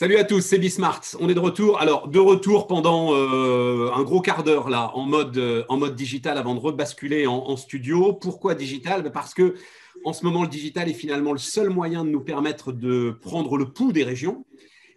Salut à tous, c'est Bismart. On est de retour. Alors, de retour pendant euh, un gros quart d'heure là, en mode, euh, en mode digital avant de rebasculer en, studio. Pourquoi digital? Ben, Parce que en ce moment, le digital est finalement le seul moyen de nous permettre de prendre le pouls des régions.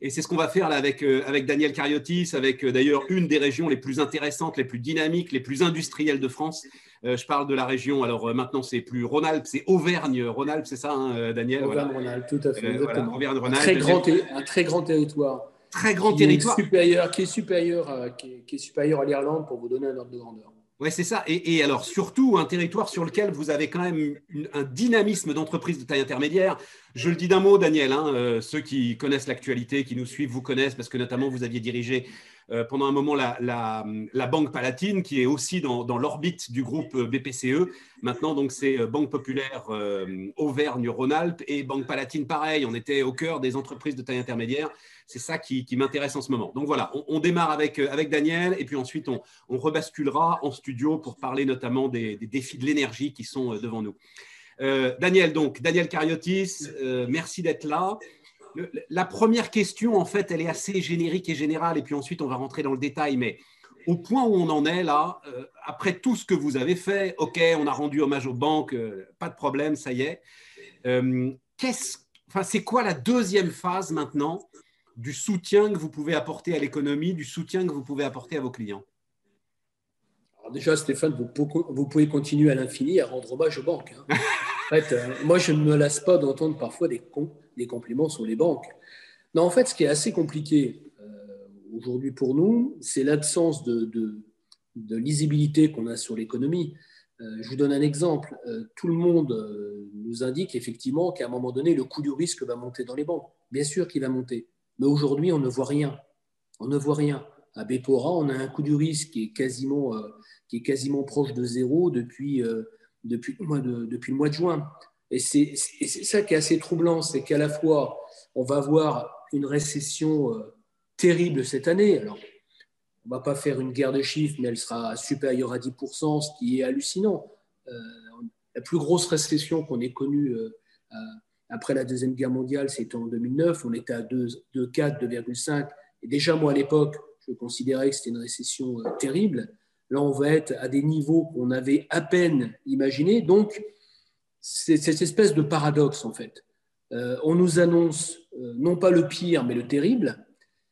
Et c'est ce qu'on va faire là avec, euh, avec Daniel Cariotis, avec d'ailleurs une des régions les plus intéressantes, les plus dynamiques, les plus industrielles de France, je parle de la région, alors euh, maintenant c'est plus Rhône-Alpes, c'est Auvergne-Rhône-Alpes, c'est ça, hein, euh, Daniel? Auvergne-Rhône-Alpes, tout à fait. un, très grand, un très grand territoire. Très grand territoire. supérieur, qui est supérieur, qui est, supérieur à l'Irlande pour vous donner un ordre de grandeur. Oui, c'est ça. Et, alors, surtout, un territoire sur lequel vous avez quand même un dynamisme d'entreprise de taille intermédiaire. Je le dis d'un mot, Daniel. Hein, ceux qui connaissent l'actualité, qui nous suivent, vous connaissent parce que notamment vous aviez dirigé euh, pendant un moment la, Banque Palatine, qui est aussi dans, l'orbite du groupe BPCE. Maintenant, donc, c'est euh, Banque Populaire euh, Auvergne-Rhône-Alpes et Banque Palatine, pareil. On était au cœur des entreprises de taille intermédiaire. C'est ça qui, m'intéresse en ce moment. Donc voilà, on, démarre avec Daniel et puis ensuite on, rebasculera en studio pour parler notamment des, défis de l'énergie qui sont devant nous. Daniel, donc, Daniel Cariotis, merci d'être là la première question, en fait, elle est assez générique et générale, et puis ensuite on va rentrer dans le détail, mais au point où on en est là, euh, après tout ce que vous avez fait, ok, on a rendu hommage aux banques, euh, pas de problème, ça y est. Euh, enfin, c'est quoi la deuxième phase maintenant du soutien que vous pouvez apporter à l'économie, du soutien que vous pouvez apporter à vos clients? Alors déjà, Stéphane, vous, pouvez continuer à l'infini à rendre hommage aux banques. Hein. fait, moi, je ne me lasse pas d'entendre parfois des, compliments sur les banques. Non, en fait, ce qui est assez compliqué euh, aujourd'hui pour nous, c'est l'absence de, lisibilité qu'on a sur l'économie. Euh, je vous donne un exemple. Euh, tout le monde nous indique effectivement qu'à un moment donné, le coût du risque va monter dans les banques. Bien sûr qu'il va monter. Mais aujourd'hui, on ne voit rien. On ne voit rien. À Bepora, on a un coût du risque qui est quasiment, qui est quasiment proche de zéro depuis, depuis, de, depuis le mois de juin. Et c'est ça qui est assez troublant, c'est qu'à la fois, on va avoir une récession euh, terrible cette année. Alors, on ne va pas faire une guerre de chiffres, mais elle sera supérieure à 10%, ce qui est hallucinant. Euh, la plus grosse récession qu'on ait connue euh, après la Deuxième Guerre mondiale, c'était en 2009. On était à 2,4, 2,5. Et déjà, moi, à l'époque, je considérais que c'était une récession terrible. Là, on va être à des niveaux qu'on avait à peine imaginés. Donc, c'est cette espèce de paradoxe, en fait. Euh, on nous annonce euh, non pas le pire, mais le terrible,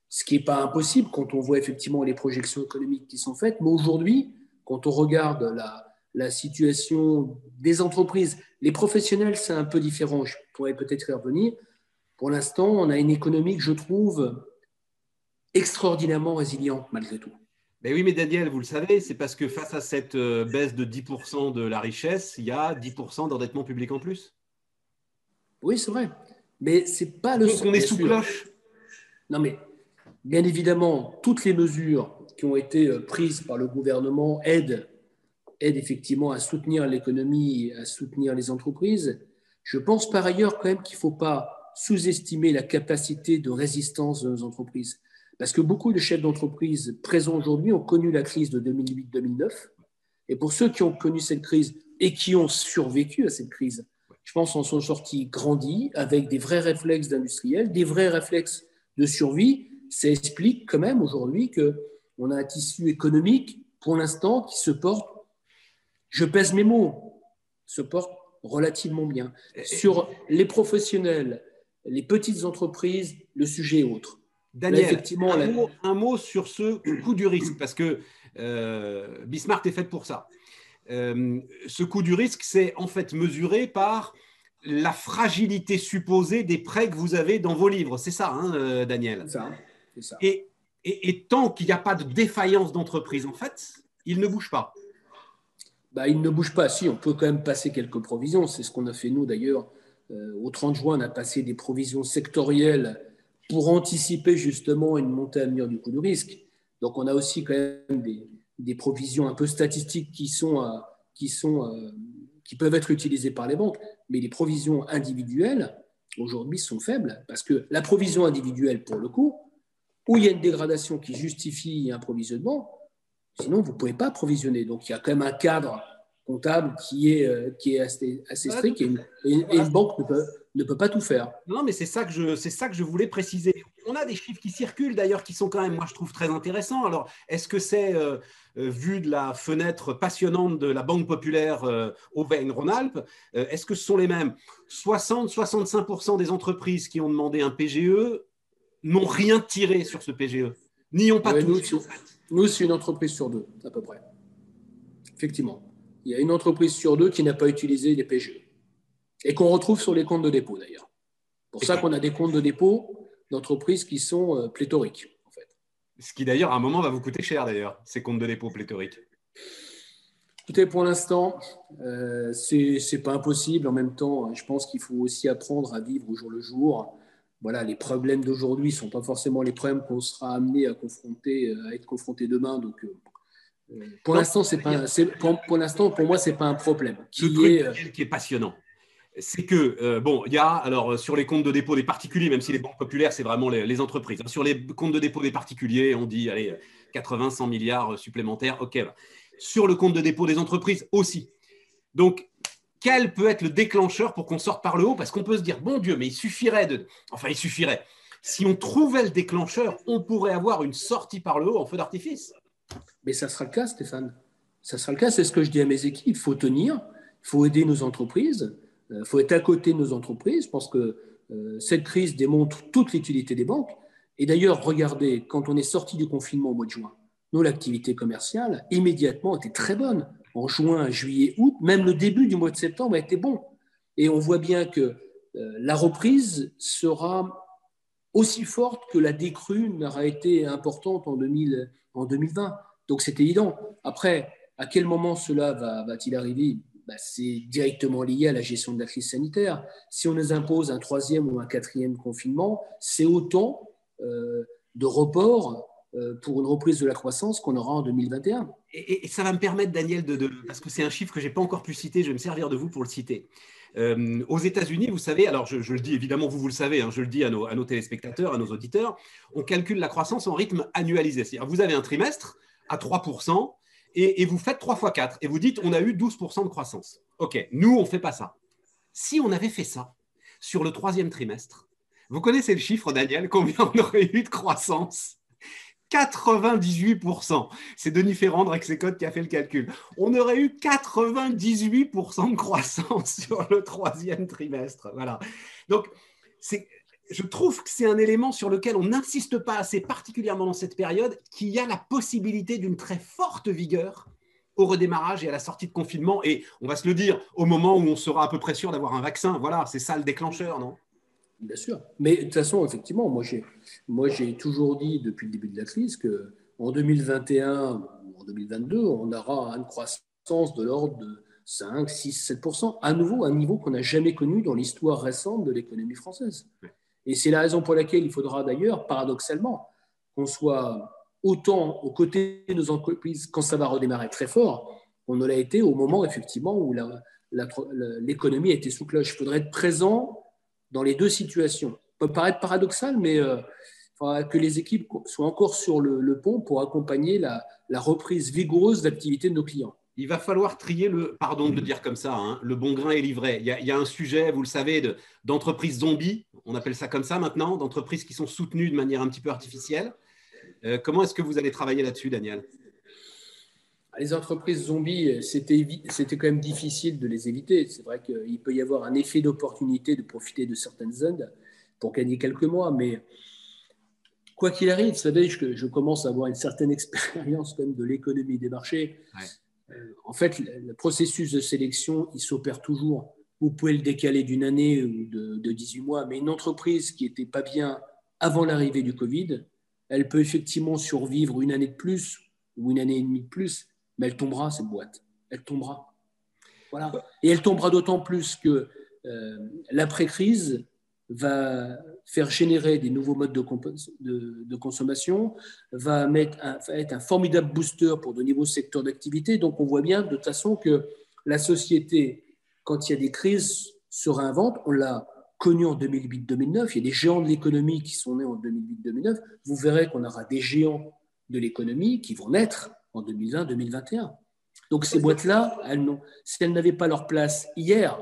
ce qui n'est pas impossible quand on voit effectivement les projections économiques qui sont faites. Mais aujourd'hui, quand on regarde la, la, situation des entreprises, les professionnels, c'est un peu différent. Je pourrais peut-être y revenir. Pour l'instant, on a une économie que je trouve extraordinairement résiliente malgré tout. Mais oui, mais Daniel, vous le savez, c'est parce que face à cette euh, baisse de 10% de la richesse, il y a 10% d'endettement public en plus. Oui, c'est vrai. Mais c'est pas le Donc on est sous cloche. Non, mais bien évidemment, toutes les mesures qui ont été euh, prises par le gouvernement aident, aident effectivement à soutenir l'économie, à soutenir les entreprises. Je pense par ailleurs quand même qu'il ne faut pas sous-estimer la capacité de résistance de nos entreprises. Parce que beaucoup de chefs d'entreprise présents aujourd'hui ont connu la crise de 2008-2009. Et pour ceux qui ont connu cette crise et qui ont survécu à cette crise, je pense qu'en sont sortis grandis avec des vrais réflexes d'industriels, des vrais réflexes de survie. Ça explique quand même aujourd'hui qu'on a un tissu économique, pour l'instant, qui se porte, je pèse mes mots, se porte relativement bien. Sur les professionnels, les petites entreprises, le sujet est autre. Daniel, effectivement, un, mot, sur ce coût du risque, parce que euh, Bismarck est fait pour ça. Euh, ce coût du risque, c'est en fait mesuré par la fragilité supposée des prêts que vous avez dans vos livres. C'est ça, hein, euh, Daniel ça, ça. Et, et, tant qu'il n'y a pas de défaillance d'entreprise, en fait, il ne bouge pas. Bah, il ne bouge pas. Si, on peut quand même passer quelques provisions. C'est ce qu'on a fait nous d'ailleurs. au 30 juin, on a passé des provisions sectorielles pour anticiper justement une montée à venir du coût du risque. Donc on a aussi quand même des, provisions un peu statistiques qui, sont, euh, qui, sont, euh, qui peuvent être utilisées par les banques, mais les provisions individuelles aujourd'hui sont faibles parce que la provision individuelle pour le coup, où il y a une dégradation qui justifie un provisionnement, sinon vous ne pouvez pas provisionner. Donc il y a quand même un cadre comptable qui est, euh, qui est assez, assez strict et une, et une banque ne peut, ne peut pas tout faire. Non, mais c'est ça que je, c'est ça que je voulais préciser. On a des chiffres qui circulent d'ailleurs qui sont quand même, moi je trouve très intéressants. Alors, est-ce que c'est euh, euh, vu de la fenêtre passionnante de la Banque populaire euh, Auvergne-Rhône-Alpes Est-ce que ce sont les mêmes? 60-65% des entreprises qui ont demandé un PGE n'ont rien tiré sur ce PGE, n'y ont pas ouais, touché. Nous, nous c'est une entreprise sur deux, à peu près. Effectivement, il y a une entreprise sur deux qui n'a pas utilisé les PGE et qu'on retrouve sur les comptes de dépôt d'ailleurs. Pour ça qu'on a des comptes de dépôt d'entreprises qui sont euh, pléthoriques. En fait. Ce qui d'ailleurs à un moment va vous coûter cher d'ailleurs, ces comptes de dépôt pléthoriques. Écoutez, pour l'instant, euh, ce n'est pas impossible. En même temps, je pense qu'il faut aussi apprendre à vivre au jour le jour. Voilà, les problèmes d'aujourd'hui ne sont pas forcément les problèmes qu'on sera amené à, confronter, à être confronté demain. Donc, euh, pour l'instant, c'est pas, pour, pour l'instant, pour moi, c'est pas un problème. Qui est, qui est passionnant c'est que, euh, bon, il y a, alors, sur les comptes de dépôt des particuliers, même si les banques populaires, c'est vraiment les, entreprises. Sur les comptes de dépôt des particuliers, on dit, allez, 80, 100 milliards supplémentaires, OK. Sur le compte de dépôt des entreprises aussi. Donc, quel peut être le déclencheur pour qu'on sorte par le haut? Parce qu'on peut se dire, bon Dieu, mais il suffirait de. Enfin, il suffirait. Si on trouvait le déclencheur, on pourrait avoir une sortie par le haut en feu d'artifice. Mais ça sera le cas, Stéphane. Ça sera le cas, c'est ce que je dis à mes équipes. Il faut tenir, il faut aider nos entreprises. Il euh, faut être à côté de nos entreprises. Je pense que euh, cette crise démontre toute l'utilité des banques. Et d'ailleurs, regardez, quand on est sorti du confinement au mois de juin, nous, l'activité commerciale, immédiatement, était très bonne. En juin, juillet, août, même le début du mois de septembre a été bon. Et on voit bien que euh, la reprise sera aussi forte que la décrue n'aura été importante en, 2000, en 2020. Donc c'est évident. Après, à quel moment cela va-t-il arriver? Bah, c'est directement lié à la gestion de la crise sanitaire. Si on nous impose un troisième ou un quatrième confinement, c'est autant euh, de report euh, pour une reprise de la croissance qu'on aura en 2021. Et, ça va me permettre, Daniel, de, parce que c'est un chiffre que je n'ai pas encore pu citer, je vais me servir de vous pour le citer. Euh, aux États-Unis, vous savez, alors je, le dis évidemment, vous, vous le savez, hein, je le dis à nos, à nos, téléspectateurs, à nos auditeurs, on calcule la croissance en rythme annualisé. C'est-à-dire, vous avez un trimestre à 3%, et, vous faites 3 fois 4 et vous dites on a eu 12% de croissance. OK, nous, on ne fait pas ça. Si on avait fait ça sur le troisième trimestre, vous connaissez le chiffre, Daniel, combien on aurait eu de croissance? 98%. C'est Denis Ferrand ses codes qui a fait le calcul. On aurait eu 98% de croissance sur le troisième trimestre. Voilà. Donc, c'est je trouve que c'est un élément sur lequel on n'insiste pas assez, particulièrement dans cette période, qu'il y a la possibilité d'une très forte vigueur au redémarrage et à la sortie de confinement. Et on va se le dire, au moment où on sera à peu près sûr d'avoir un vaccin, voilà, c'est ça le déclencheur, non? Bien sûr. Mais de toute façon, effectivement, moi j'ai, moi j'ai toujours dit depuis le début de la crise que en 2021 ou en 2022, on aura une croissance de l'ordre de 5, 6, 7% à nouveau un niveau qu'on n'a jamais connu dans l'histoire récente de l'économie française. Et c'est la raison pour laquelle il faudra d'ailleurs, paradoxalement, qu'on soit autant aux côtés de nos entreprises quand ça va redémarrer très fort, qu'on ne l'a été au moment effectivement où l'économie a été sous cloche. Il faudrait être présent dans les deux situations. Ça peut paraître paradoxal, mais euh, il faudra que les équipes soient encore sur le, pont pour accompagner la, la reprise vigoureuse d'activité de nos clients il va falloir trier le, pardon de le dire comme ça, hein, le bon grain est livré. Il y, a, un sujet, vous le savez, d'entreprises zombies, on appelle ça comme ça maintenant, d'entreprises qui sont soutenues de manière un petit peu artificielle. Euh, comment est-ce que vous allez travailler là-dessus, Daniel? Les entreprises zombies, c'était quand même difficile de les éviter. C'est vrai qu'il peut y avoir un effet d'opportunité de profiter de certaines zones pour gagner quelques mois, mais quoi qu'il arrive, vous savez, je, je, commence à avoir une certaine expérience quand même de l'économie des marchés. En fait, le processus de sélection, il s'opère toujours. Vous pouvez le décaler d'une année ou de, 18 mois, mais une entreprise qui n'était pas bien avant l'arrivée du Covid, elle peut effectivement survivre une année de plus ou une année et demie de plus, mais elle tombera, cette boîte. Elle tombera. Voilà. Et elle tombera d'autant plus que euh, l'après-crise va faire générer des nouveaux modes de, consommation, va, être un formidable booster pour de nouveaux secteurs d'activité. Donc on voit bien de toute façon que la société, quand il y a des crises, se réinvente. On l'a connu en 2008-2009. Il y a des géants de l'économie qui sont nés en 2008-2009. Vous verrez qu'on aura des géants de l'économie qui vont naître en 2020-2021. Donc ces boîtes-là, si elles n'avaient pas leur place hier,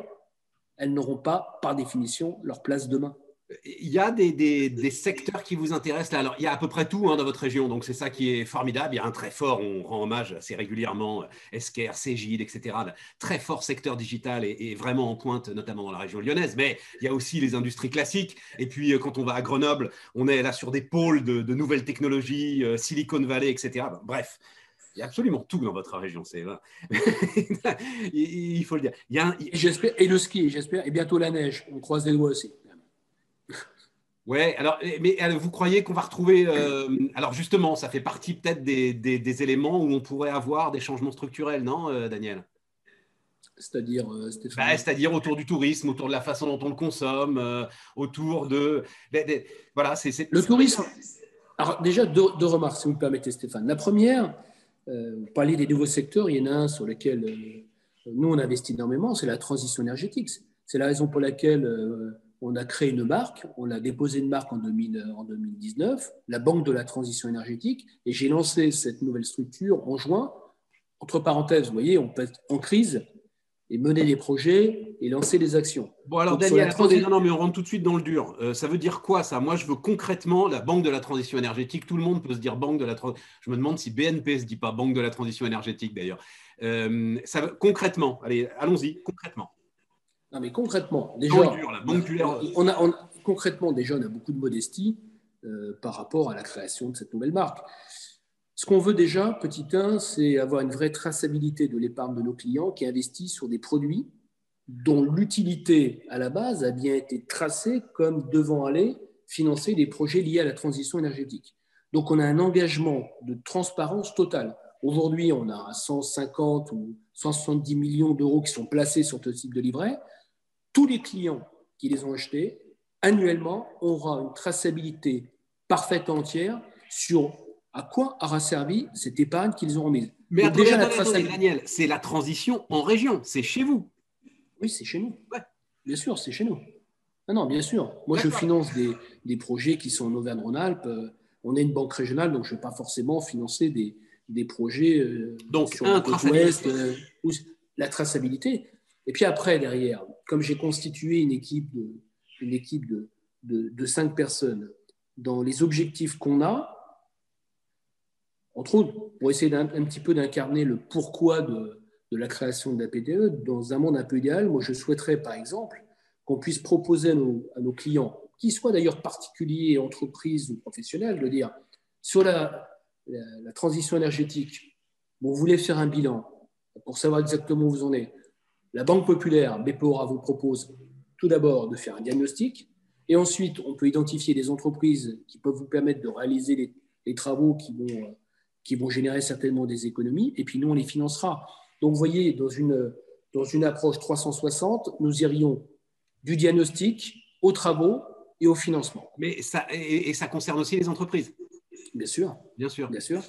elles n'auront pas, par définition, leur place demain. Il y a des, secteurs qui vous intéressent. Alors, il y a à peu près tout hein, dans votre région, donc c'est ça qui est formidable. Il y a un très fort, on rend hommage assez régulièrement, euh, Esquerre, Cégide, etc. Très fort secteur digital et, vraiment en pointe, notamment dans la région lyonnaise. Mais il y a aussi les industries classiques. Et puis, euh, quand on va à Grenoble, on est là sur des pôles de, nouvelles technologies, euh, Silicon Valley, etc. Bref, il y a absolument tout dans votre région, c'est il faut le dire. Il y a et le ski, j'espère, et bientôt la neige. On croise les doigts aussi. Ouais, alors, mais vous croyez qu'on va retrouver. Euh, alors, justement, ça fait partie peut-être des, éléments où on pourrait avoir des changements structurels, non, euh, Daniel? C'est-à-dire, euh, bah, C'est-à-dire autour du tourisme, autour de la façon dont on le consomme, autour de. voilà, c'est. Le tourisme. Alors, déjà, deux, remarques, si vous me permettez, Stéphane. La première, vous parliez des nouveaux secteurs, il y en a un sur lequel nous, on investit énormément, c'est la transition énergétique. C'est la raison pour laquelle on a créé une marque, on a déposé une marque en, 2019, la Banque de la Transition énergétique, et j'ai lancé cette nouvelle structure en juin. Entre parenthèses, vous voyez, on peut être en crise et mener des projets et lancer des actions. Bon, alors Daniel, attendez, non, non, mais on rentre tout de suite dans le dur. Euh, ça veut dire quoi ça? Moi, je veux concrètement la Banque de la Transition énergétique. Tout le monde peut se dire Banque de la Transition. Je me demande si BNP se dit pas Banque de la Transition énergétique d'ailleurs. Euh, ça. Concrètement, allez, allons-y, concrètement. Non, mais concrètement, déjà, on a, concrètement, déjà, on a beaucoup de modestie euh, par rapport à la création de cette nouvelle marque. Ce qu'on veut déjà, petit 1, c'est avoir une vraie traçabilité de l'épargne de nos clients qui investissent sur des produits dont l'utilité à la base a bien été tracée comme devant aller financer des projets liés à la transition énergétique. Donc on a un engagement de transparence totale. Aujourd'hui, on a 150 ou 170 millions d'euros qui sont placés sur ce type de livret tous les clients qui les ont achetés, annuellement, aura une traçabilité parfaite entière sur à quoi aura servi cette épargne qu'ils ont mise. Mais déjà, la Daniel, c'est la transition en région, c'est chez vous. Oui, c'est chez nous. Bien sûr, c'est chez nous. Non, non, bien sûr. Moi, je finance des, des, projets qui sont en Auvergne-Rhône-Alpes. On est une banque régionale, donc je ne vais pas forcément financer des, des projets euh, donc, sur un, côte ouest. Euh, la traçabilité. Et puis après, derrière, comme j'ai constitué une équipe de, une équipe de, de, cinq personnes, dans les objectifs qu'on a, entre autres, pour essayer un petit peu d'incarner le pourquoi de, la création de la PTE, dans un monde un peu idéal, moi je souhaiterais par exemple qu'on puisse proposer à nos, clients, qu'ils soient d'ailleurs particuliers, entreprises ou professionnels, de dire sur la, transition énergétique, vous voulez faire un bilan pour savoir exactement où vous en êtes. La Banque populaire, BPORA, vous propose tout d'abord de faire un diagnostic, et ensuite, on peut identifier des entreprises qui peuvent vous permettre de réaliser les, travaux qui vont, qui vont générer certainement des économies, et puis nous, on les financera. Donc, vous voyez, dans une, dans une approche 360, nous irions du diagnostic aux travaux et au financement. Mais ça, et, ça concerne aussi les entreprises Bien sûr. Bien sûr. Bien sûr.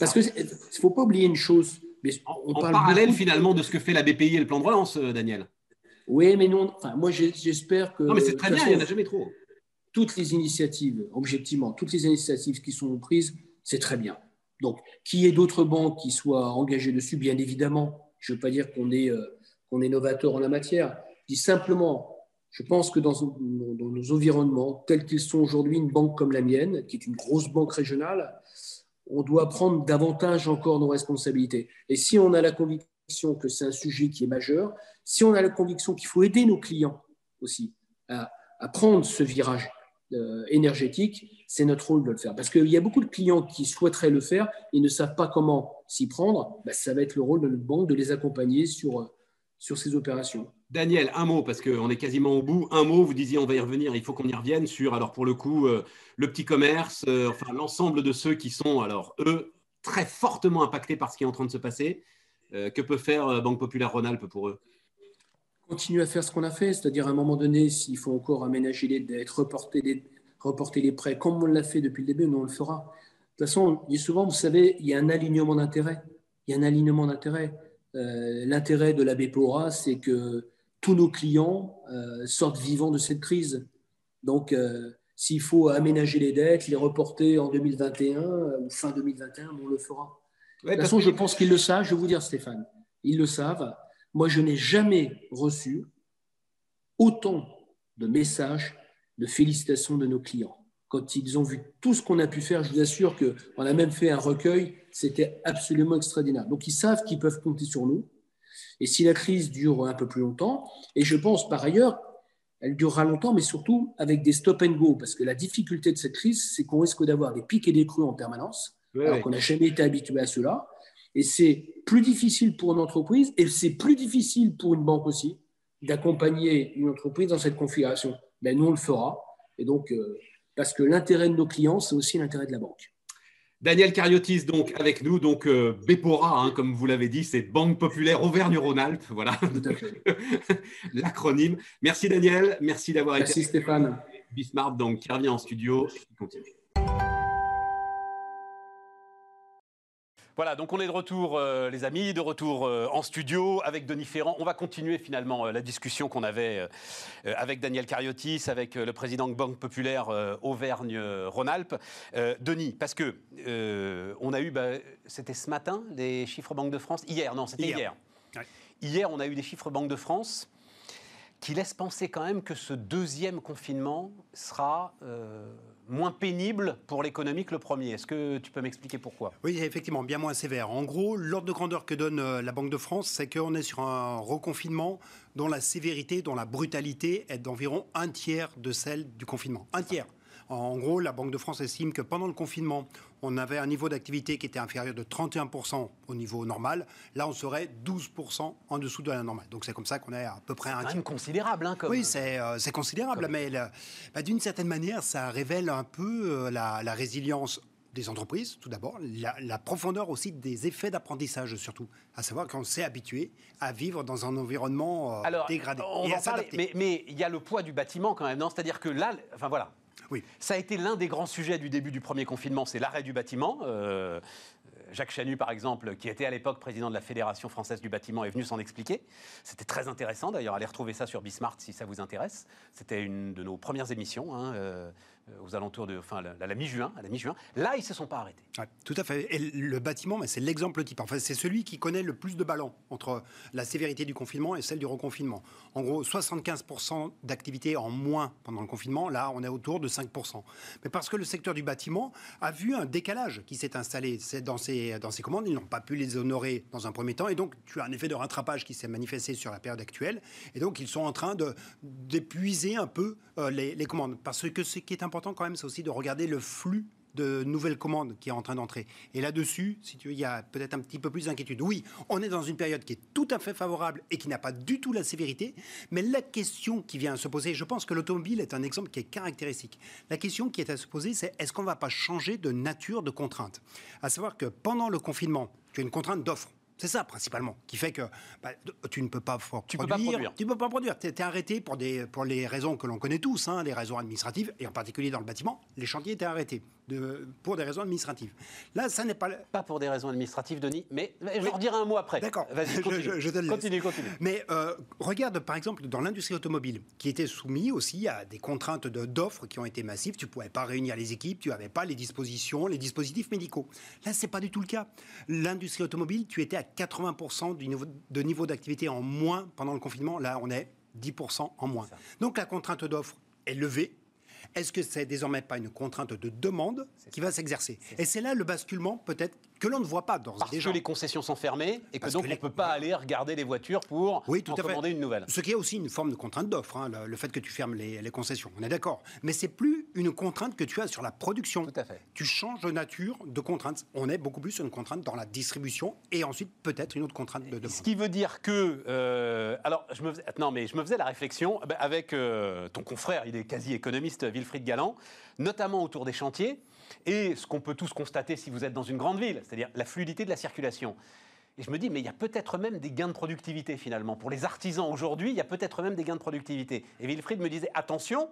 Parce qu'il ne faut pas oublier une chose, on en parallèle finalement de ce que fait la BPI et le plan de relance, euh, Daniel. Oui, mais non. Enfin, moi, j'espère que. Non, mais c'est très bien. il n'y en a jamais trop. Toutes les initiatives, objectivement, toutes les initiatives qui sont prises, c'est très bien. Donc, qu'il y ait d'autres banques qui soient engagées dessus, bien évidemment. Je ne veux pas dire qu'on est, euh, est novateur en la matière. Je dis simplement, je pense que dans nos environnements, tels qu'ils sont aujourd'hui, une banque comme la mienne, qui est une grosse banque régionale, on doit prendre davantage encore nos responsabilités. Et si on a la conviction que c'est un sujet qui est majeur, si on a la conviction qu'il faut aider nos clients aussi à, prendre ce virage euh, énergétique, c'est notre rôle de le faire. Parce qu'il y a beaucoup de clients qui souhaiteraient le faire et ne savent pas comment s'y prendre. Ben, ça va être le rôle de notre banque de les accompagner sur, sur ces opérations. Daniel, un mot, parce qu'on est quasiment au bout. Un mot, vous disiez, on va y revenir, il faut qu'on y revienne sur, alors pour le coup, euh, le petit commerce, euh, enfin l'ensemble de ceux qui sont, alors eux, très fortement impactés par ce qui est en train de se passer. Euh, que peut faire Banque Populaire Rhône-Alpes pour eux? Continuer à faire ce qu'on a fait, c'est-à-dire à un moment donné, s'il faut encore aménager les dettes, reporter les, reporter les prêts, comme on l'a fait depuis le début, nous on le fera. De toute façon, souvent, vous savez, il y a un alignement d'intérêts. Il y a un alignement d'intérêts. L'intérêt de la BPORA, c'est que tous nos clients euh, sortent vivants de cette crise. Donc, euh, s'il faut aménager les dettes, les reporter en 2021 euh, ou fin 2021, on le fera. de toute façon, je pense qu'ils le savent. Je vais vous dire, Stéphane, ils le savent. Moi, je n'ai jamais reçu autant de messages de félicitations de nos clients. Quand ils ont vu tout ce qu'on a pu faire, je vous assure qu'on a même fait un recueil, c'était absolument extraordinaire. Donc ils savent qu'ils peuvent compter sur nous. Et si la crise dure un peu plus longtemps, et je pense par ailleurs, elle durera longtemps, mais surtout avec des stop and go, parce que la difficulté de cette crise, c'est qu'on risque d'avoir des pics et des creux en permanence, alors qu'on n'a jamais été habitué à cela. Et c'est plus difficile pour une entreprise, et c'est plus difficile pour une banque aussi, d'accompagner une entreprise dans cette configuration. Mais nous, on le fera. Et donc, euh, parce que l'intérêt de nos clients, c'est aussi l'intérêt de la banque. Daniel Cariotis, donc, avec nous, donc euh, BEPORA, hein, comme vous l'avez dit, c'est Banque Populaire Auvergne-Rhône-Alpes, voilà, l'acronyme. Merci Daniel, merci d'avoir été. Merci Stéphane. Bismarck, donc, qui revient en studio, continue. Voilà, donc on est de retour, euh, les amis, de retour euh, en studio avec Denis Ferrand. On va continuer finalement euh, la discussion qu'on avait avec Daniel Cariotis, avec le président de Banque Populaire Auvergne-Rhône-Alpes. Denis, parce que on a eu, bah, c'était ce matin, les chiffres Banque de France? Hier, non, c'était hier. Hier. on a eu des chiffres Banque de France qui laissent penser quand même que ce deuxième confinement sera moins pénible pour l'économie que le premier. Est-ce que tu peux m'expliquer pourquoi? Oui, effectivement, bien moins sévère. En gros, l'ordre de grandeur que donne euh, la Banque de France, c'est qu'on est sur un reconfinement dont la sévérité, dont la brutalité est d'environ un tiers de celle du confinement. Un tiers. En gros, la Banque de France estime que pendant le confinement, on avait un niveau d'activité qui était inférieur de 31% au niveau normal. Là, on serait 12% en dessous de la normale. Donc c'est comme ça qu'on est à peu près un C'est considérable. Hein, Oui, euh, c'est considérable, mais bah, d'une certaine manière, ça révèle un peu euh, la, résilience des entreprises, tout d'abord, la, profondeur aussi des effets d'apprentissage, surtout, à savoir qu'on s'est habitué à vivre dans un environnement euh, dégradé. On et mais il y a le poids du bâtiment quand même, non? C'est-à-dire que là, enfin voilà, oui. Ça a été l'un des grands sujets du début du premier confinement, c'est l'arrêt du bâtiment. Euh, Jacques Chanu, par exemple, qui était à l'époque président de la Fédération française du bâtiment, est venu s'en expliquer. C'était très intéressant, d'ailleurs, allez retrouver ça sur Bismart si ça vous intéresse. C'était une de nos premières émissions. Hein, euh, aux alentours de, la, mi-juin, la mi-juin. Là, ils se sont pas arrêtés. tout à fait. Et le bâtiment, mais c'est l'exemple type. Enfin, c'est celui qui connaît le plus de ballons entre la sévérité du confinement et celle du reconfinement. En gros, 75% d'activité en moins pendant le confinement. Là, on est autour de 5%. Mais parce que le secteur du bâtiment a vu un décalage qui s'est installé dans ces commandes. Ils n'ont pas pu les honorer dans un premier temps. Et donc, tu as un effet de rattrapage qui s'est manifesté sur la période actuelle. Et donc, ils sont en train d'épuiser un peu euh, les, les commandes. Parce que ce qui est important, quand même, c'est aussi de regarder le flux de nouvelles commandes qui est en train d'entrer. Et là-dessus, si tu veux, il y a peut-être un petit peu plus d'inquiétude. Oui, on est dans une période qui est tout à fait favorable et qui n'a pas du tout la sévérité, mais la question qui vient à se poser, je pense que l'automobile est un exemple qui est caractéristique. La question qui est à se poser, c'est est-ce qu'on ne va pas changer de nature de contrainte? À savoir que pendant le confinement, tu as une contrainte d'offre. C'est ça principalement qui fait que bah, tu ne peux pas produire. Tu peux pas produire. Tu peux pas produire. Tu es, arrêté pour, des, pour les raisons que l'on connaît tous, hein, les raisons administratives, et en particulier dans le bâtiment, les chantiers étaient arrêtés pour des raisons administratives. Là, ça n'est pas... Pas pour des raisons administratives, Denis, mais je leur dirai un mot après. D'accord, continue. Je, je, te Continue, continue. Mais euh, regarde, par exemple, dans l'industrie automobile, qui était soumis aussi à des contraintes d'offres qui ont été massives. Tu ne pouvais pas réunir les équipes, tu n'avais pas les dispositions, les dispositifs médicaux. Là, ce n'est pas du tout le cas. L'industrie automobile, tu étais à 80% du niveau, de niveau d'activité en moins pendant le confinement. Là, on est 10% en moins. Donc la contrainte d'offre est levée est-ce que c'est désormais pas une contrainte de demande qui va s'exercer? Et c'est là le basculement peut-être que l'on ne voit pas dans Parce que les concessions sont fermées et que donc on ne peut pas aller regarder les voitures pour oui, tout en commander une nouvelle. Ce qui est aussi une forme de contrainte d'offre, hein, le, fait que tu fermes les, concessions. On est d'accord. Mais c'est plus une contrainte que tu as sur la production. Tout à fait. Tu changes de nature de contrainte. On est beaucoup plus sur une contrainte dans la distribution et ensuite peut-être une autre contrainte de demande. Ce qui veut dire que, euh, alors je me faisais, non mais je me faisais la réflexion bah, avec euh, ton confrère, il est quasi économiste, Wilfried Galland, notamment autour des chantiers et ce qu'on peut tous constater si vous êtes dans une grande ville, c'est-à-dire la fluidité de la circulation. Et je me dis, mais il y a peut-être même des gains de productivité finalement. Pour les artisans aujourd'hui, il y a peut-être même des gains de productivité. Et Wilfried me disait, attention,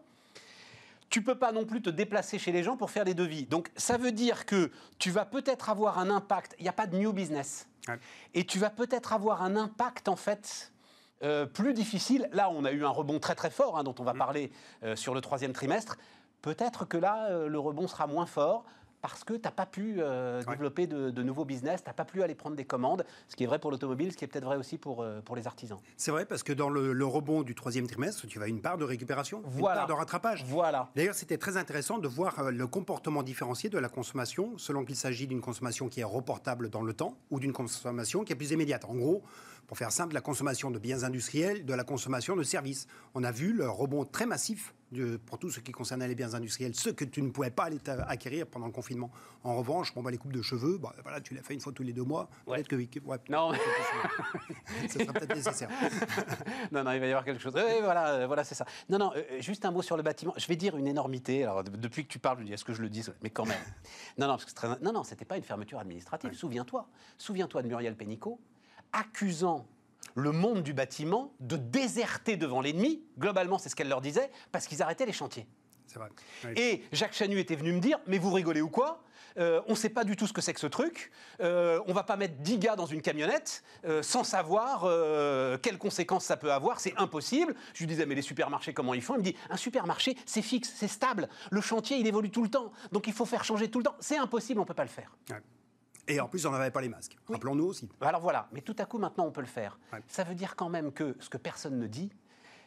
tu peux pas non plus te déplacer chez les gens pour faire des devis. Donc ça veut dire que tu vas peut-être avoir un impact. Il n'y a pas de new business. Et tu vas peut-être avoir un impact en fait euh, plus difficile. Là, on a eu un rebond très très fort hein, dont on va mm. parler euh, sur le troisième trimestre. Peut-être que là, euh, le rebond sera moins fort parce que tu n'as pas pu euh, développer de, nouveaux business, tu n'as pas pu aller prendre des commandes, ce qui est vrai pour l'automobile, ce qui est peut-être vrai aussi pour, euh, pour les artisans. C'est vrai, parce que dans le, rebond du troisième trimestre, tu as une part de récupération, une part de rattrapage. Voilà. D'ailleurs, c'était très intéressant de voir le comportement différencié de la consommation, selon qu'il s'agit d'une consommation qui est reportable dans le temps ou d'une consommation qui est plus immédiate. En gros, pour faire simple, la consommation de biens industriels, de la consommation de services. On a vu le rebond très massif pour tout ce qui concernait les biens industriels, ce que tu ne pouvais pas aller acquérir pendant le confinement. En revanche, bon, bah, les coupes de cheveux, bah, voilà, tu l'as fait une fois tous les deux mois. Peut-être que. Ouais, non, ça sera peut-être nécessaire. non, non, il va y avoir quelque chose. Oui, voilà, euh, voilà c'est ça. Non, non, euh, juste un mot sur le bâtiment. Je vais dire une énormité. Alors, depuis que tu parles, je dis est-ce que je le dis? Mais quand même. non, non, parce que très... non, non, c'était pas une fermeture administrative. Souviens-toi. Souviens-toi de Muriel Pénicaud accusant le monde du bâtiment de déserter devant l'ennemi, globalement c'est ce qu'elle leur disait, parce qu'ils arrêtaient les chantiers. C'est vrai. Et Jacques Chanu était venu me dire, mais vous rigolez ou quoi? Euh, on ne sait pas du tout ce que c'est que ce truc. Euh, on va pas mettre 10 gars dans une camionnette euh, sans savoir euh, quelles conséquences ça peut avoir. C'est impossible. Je lui disais, mais les supermarchés, comment ils font? Il me dit, un supermarché, c'est fixe, c'est stable. Le chantier, il évolue tout le temps. Donc il faut faire changer tout le temps. C'est impossible, on ne peut pas le faire. Et en plus, on n'avait pas les masques. Rappelons-nous aussi. Alors voilà, mais tout à coup, maintenant, on peut le faire. Ça veut dire quand même que ce que personne ne dit,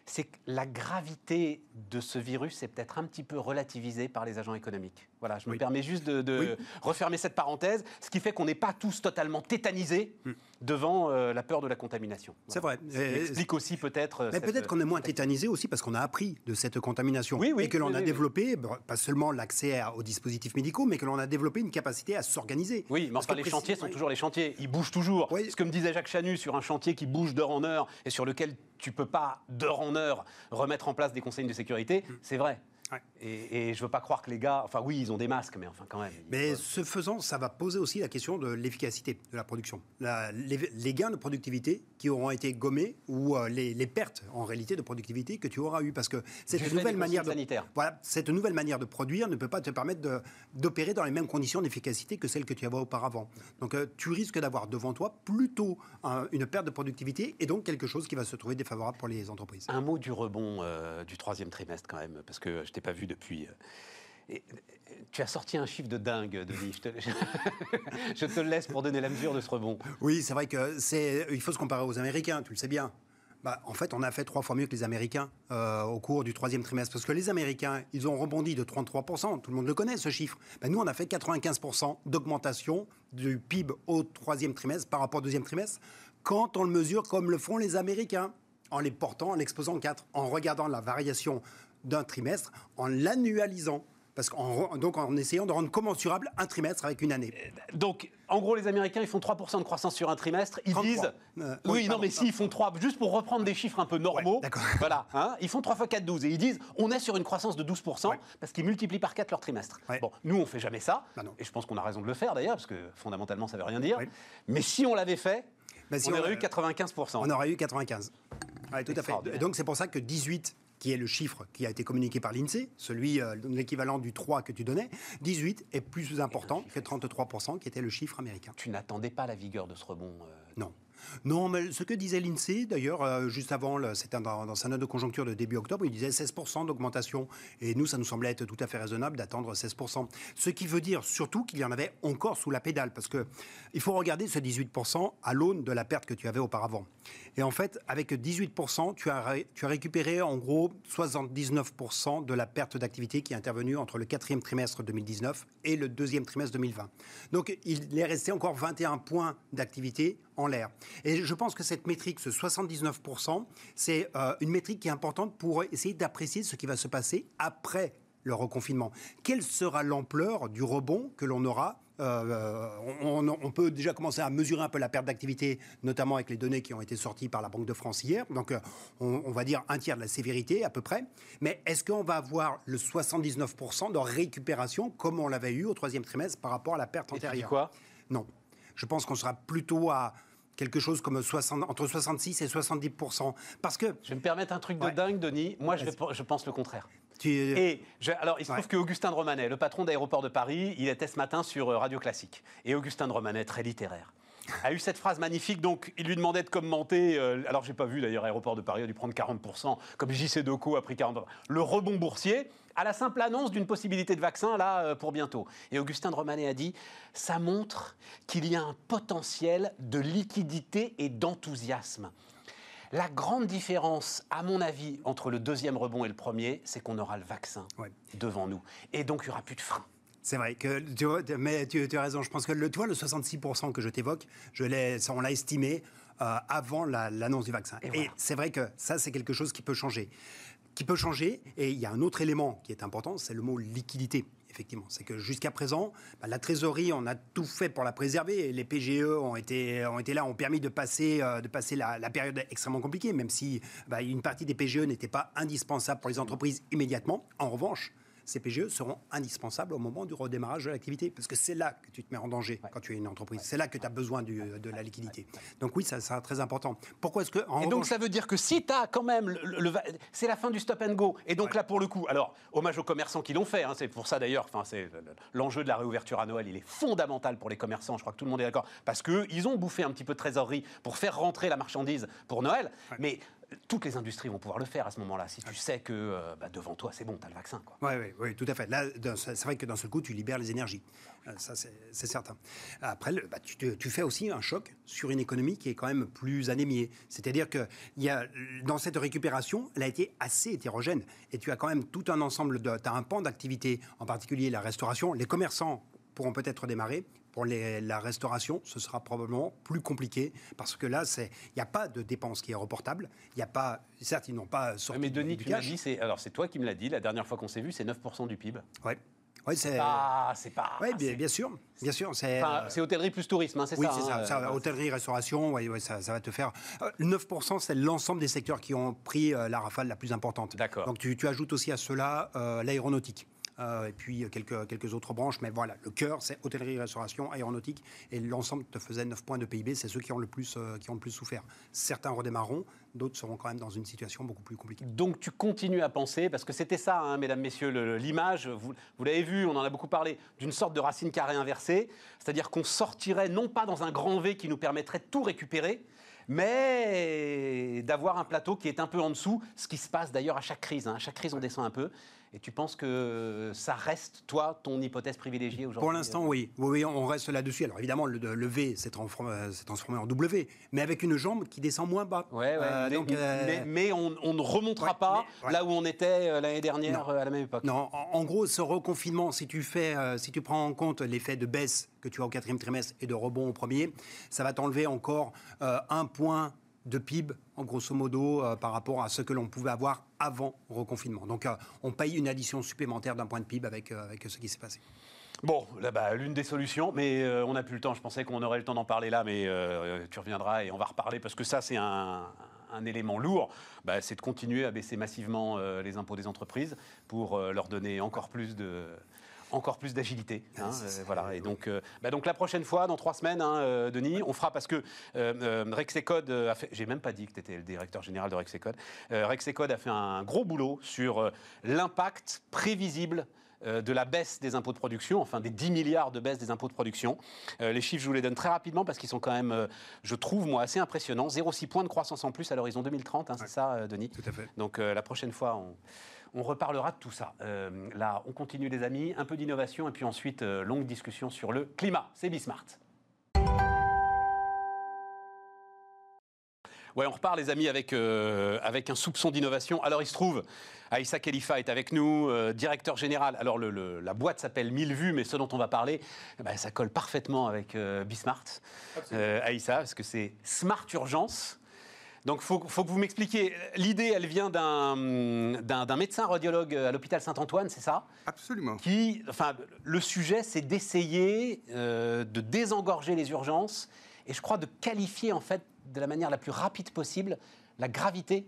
c'est que la gravité de ce virus est peut-être un petit peu relativisée par les agents économiques. Voilà, je me permets juste de, refermer cette parenthèse, ce qui fait qu'on n'est pas tous totalement tétanisés hmm. devant euh, la peur de la contamination. C'est vrai. explique aussi peut-être. Euh, Mais peut-être qu'on est moins tétanisé aussi parce qu'on a appris de cette contamination. Oui, oui, et que l'on a développé, pas seulement l'accès aux dispositifs médicaux, mais que l'on a développé une capacité à s'organiser. Oui, mais enfin, les chantiers sont toujours les chantiers. Ils bougent toujours. Ce que me disait Jacques Chanu sur un chantier qui bouge d'heure en heure et sur lequel tu peux pas d'heure en heure remettre en place des consignes de sécurité, hmm. c'est vrai. Et, je ne veux pas croire que les gars, enfin oui, ils ont des masques, mais enfin quand même. Mais ce faisant, ça va poser aussi la question de l'efficacité de la production. les, gains de productivité qui auront été gommés ou euh, les, pertes en réalité de productivité que tu auras eu parce que cette nouvelle manière de voilà, cette nouvelle manière de produire ne peut pas te permettre d'opérer dans les mêmes conditions d'efficacité que celles que tu avais auparavant. Donc euh, tu risques d'avoir devant toi plutôt une perte de productivité et donc quelque chose qui va se trouver défavorable pour les entreprises. Un mot du rebond euh, du troisième trimestre quand même parce que je pas vu depuis. Euh, et, tu as sorti un chiffre de dingue, Denis. Je te, je te laisse pour donner la mesure de ce rebond. Oui, c'est vrai que c'est. Il faut se comparer aux Américains, tu le sais bien. Bah, en fait, on a fait trois fois mieux que les Américains euh, au cours du troisième trimestre. Parce que les Américains, ils ont rebondi de 33%. Tout le monde le connaît, ce chiffre. Bah, nous, on a fait 95% d'augmentation du PIB au troisième trimestre par rapport au deuxième trimestre, quand on le mesure comme le font les Américains, en les portant, en en quatre, en regardant la variation d'un trimestre en l'annualisant. Parce qu'en donc en essayant de rendre commensurable un trimestre avec une année. Donc, en gros, les Américains, ils font 3% de croissance sur un trimestre. Ils disent. Euh, oui, non, mais si, ils font 3, juste pour reprendre des chiffres un peu normaux. voilà. Hein, ils font 3 fois 4, 12. Et ils disent, on est sur une croissance de 12% parce qu'ils multiplient par 4 leur trimestre. Bon, nous, on fait jamais ça. Bah et je pense qu'on a raison de le faire d'ailleurs, parce que fondamentalement, ça veut rien dire. Mais si on l'avait fait, bah, on, aurait eu 95%. On aurait eu 95. tout à fait. Donc, c'est pour ça que 18 qui est le chiffre qui a été communiqué par l'INSEE, celui, euh, l'équivalent du 3 que tu donnais, 18 est plus important que 33%, qui était le chiffre américain. Tu n'attendais pas la vigueur de ce rebond euh, Non. Non, mais ce que disait l'INSEE, d'ailleurs, euh, juste avant, c'était dans, sa note de conjoncture de début octobre, il disait 16% d'augmentation. Et nous, ça nous semblait être tout à fait raisonnable d'attendre 16%. Ce qui veut dire surtout qu'il y en avait encore sous la pédale, parce que il faut regarder ce 18% à l'aune de la perte que tu avais auparavant. Et en fait, avec 18%, tu as, tu as récupéré en gros 79% de la perte d'activité qui est intervenue entre le quatrième trimestre 2019 et le deuxième trimestre 2020. Donc, il est resté encore 21 points d'activité en l'air. Et je pense que cette métrique, ce 79%, c'est euh, une métrique qui est importante pour essayer d'apprécier ce qui va se passer après le reconfinement. Quelle sera l'ampleur du rebond que l'on aura euh, on, peut déjà commencer à mesurer un peu la perte d'activité, notamment avec les données qui ont été sorties par la Banque de France hier. Donc, euh, on, va dire un tiers de la sévérité à peu près. Mais est-ce qu'on va avoir le 79% de récupération comme on l'avait eu au troisième trimestre par rapport à la perte antérieure? quoi? Non. Je pense qu'on sera plutôt à quelque chose comme 60, entre 66 et 70 Parce que. Je vais me permettre un truc de dingue, Denis. Moi, je, je, pense le contraire. Et alors, il se trouve qu'Augustin de Romanet, le patron d'aéroport de Paris, il était ce matin sur euh, Radio Classique. Et Augustin de Romanet, très littéraire. A eu cette phrase magnifique. Donc, il lui demandait de commenter. Euh, alors, j'ai pas vu d'ailleurs, Aéroport de Paris a dû prendre 40%, comme JC a pris 40%. Le rebond boursier, à la simple annonce d'une possibilité de vaccin, là, euh, pour bientôt. Et Augustin de Romanet a dit ça montre qu'il y a un potentiel de liquidité et d'enthousiasme. La grande différence, à mon avis, entre le deuxième rebond et le premier, c'est qu'on aura le vaccin devant nous. Et donc, il n'y aura plus de frein. C'est vrai que tu, mais tu, as raison. Je pense que le, toi, le 66% que je t'évoque, je on l'a estimé euh, avant l'annonce du vaccin. Et, c'est vrai que ça, c'est quelque chose qui peut changer. Qui peut changer. Et il y a un autre élément qui est important, c'est le mot liquidité. Effectivement, c'est que jusqu'à présent, bah, la trésorerie, on a tout fait pour la préserver. Et les PGE ont été, ont été là, ont permis de passer, euh, de passer la, période extrêmement compliquée, même si bah, une partie des PGE n'était pas indispensable pour les entreprises immédiatement. En revanche, ces PGE seront indispensables au moment du redémarrage de l'activité, parce que c'est là que tu te mets en danger quand tu es une entreprise. C'est là que tu as besoin de la liquidité. Donc oui, ça sera très important. Pourquoi est-ce que... et donc ça veut dire que si tu as quand même... Le, c'est la fin du stop and go. Et donc là, pour le coup, alors, hommage aux commerçants qui l'ont fait, hein, c'est pour ça d'ailleurs, l'enjeu de la réouverture à Noël, il est fondamental pour les commerçants, je crois que tout le monde est d'accord, parce qu'ils ont bouffé un petit peu de trésorerie pour faire rentrer la marchandise pour Noël, mais toutes les industries vont pouvoir le faire à ce moment-là, si tu sais que euh, bah, devant toi, c'est bon, tu as le vaccin. Oui, oui, tout à fait. Là, c'est vrai que d'un seul coup, tu libères les énergies. Euh, ça, c'est certain. Après, bah, tu, fais aussi un choc sur une économie qui est quand même plus anémiée. C'est-à-dire que y a, dans cette récupération, elle a été assez hétérogène. Et tu as quand même tout un ensemble. Tu as un pan d'activité, en particulier la restauration. Les commerçants pourront peut-être démarrer, pour la restauration, ce sera probablement plus compliqué parce que là, il n'y a pas de dépense qui est reportable. Il n'y a pas, certes, ils n'ont pas sorti. Mais Denis, tu m'as dit, c'est alors c'est toi qui me l'as dit la dernière fois qu'on s'est vu, c'est 9% du PIB. Ouais. Oui, c'est pas. C'est pas. Oui, bien, sûr, bien sûr. C'est enfin, hôtellerie plus tourisme, hein, c'est oui, ça. Oui, c'est ça, hein, Hôtellerie, restauration, ouais, ouais, ça, ça, va te faire. 9%, euh, c'est l'ensemble des secteurs qui ont pris euh, la rafale la plus importante. D'accord. Donc tu, tu, ajoutes aussi à cela euh, l'aéronautique. Euh, et puis quelques, quelques autres branches. Mais voilà, le cœur, c'est hôtellerie, restauration, aéronautique, et l'ensemble te faisait 9 points de PIB. C'est ceux qui ont le plus, euh, qui ont le plus souffert. Certains redémarreront, d'autres seront quand même dans une situation beaucoup plus compliquée. Donc tu continues à penser, parce que c'était ça, hein, mesdames, messieurs, l'image, vous, vous l'avez vu, on en a beaucoup parlé, d'une sorte de racine carrée inversée, c'est-à-dire qu'on sortirait non pas dans un grand V qui nous permettrait de tout récupérer, mais d'avoir un plateau qui est un peu en dessous, ce qui se passe d'ailleurs à chaque crise. Hein. À chaque crise, on descend un peu. Et tu penses que ça reste, toi, ton hypothèse privilégiée aujourd'hui? Pour l'instant, oui. oui. on reste là-dessus. Alors évidemment, le, V s'est transformé, en W, mais avec une jambe qui descend moins bas. Ouais, euh, euh, mais, on, ne remontera pas là où on était euh, l'année dernière à la même époque. Non, en, gros, ce reconfinement, si tu, fais, si tu prends en compte l'effet de baisse que tu as au quatrième trimestre et de rebond au premier, ça va t'enlever encore un point de PIB, en grosso modo, euh, par rapport à ce que l'on pouvait avoir avant reconfinement. Donc, euh, on paye une addition supplémentaire d'un point de PIB avec, euh, avec ce qui s'est passé. Bon, là, bas l'une des solutions, mais on n'a plus le temps. Je pensais qu'on aurait le temps d'en parler là, mais tu reviendras et on va reparler parce que ça, c'est un, un, élément lourd. Bah, c'est de continuer à baisser massivement les impôts des entreprises pour leur donner encore plus de encore plus d'agilité. Hein, euh, voilà. Et donc, euh, bah donc la prochaine fois, dans trois semaines, hein, euh, Denis, on fera parce que Rexecode a fait. J'ai même pas dit que tu étais le directeur général de Rexecode. Rexecode a fait un gros boulot sur l'impact prévisible de la baisse des impôts de production, enfin des 10 milliards de baisse des impôts de production. les chiffres, je vous les donne très rapidement parce qu'ils sont quand même, je trouve, moi, assez impressionnants. 0,6 points de croissance en plus à l'horizon 2030, hein, c'est ça, Denis? Tout à fait. Donc la prochaine fois, on, on reparlera de tout ça. Euh, là, on continue les amis, un peu d'innovation et puis ensuite euh, longue discussion sur le climat. C'est Bismart. Ouais, on repart les amis avec, euh, avec un soupçon d'innovation. Alors il se trouve, Aïssa Khalifa est avec nous, directeur général. Alors la boîte s'appelle 1000 vues, mais ce dont on va parler, eh ben, ça colle parfaitement avec Bismart. Aïssa, parce que c'est Smart Urgence. Donc, il faut, que vous m'expliquiez. L'idée, elle vient d'un médecin radiologue à l'hôpital Saint-Antoine, c'est ça? Absolument. Qui, enfin, le sujet, c'est d'essayer euh, de désengorger les urgences et je crois de qualifier, en fait, de la manière la plus rapide possible la gravité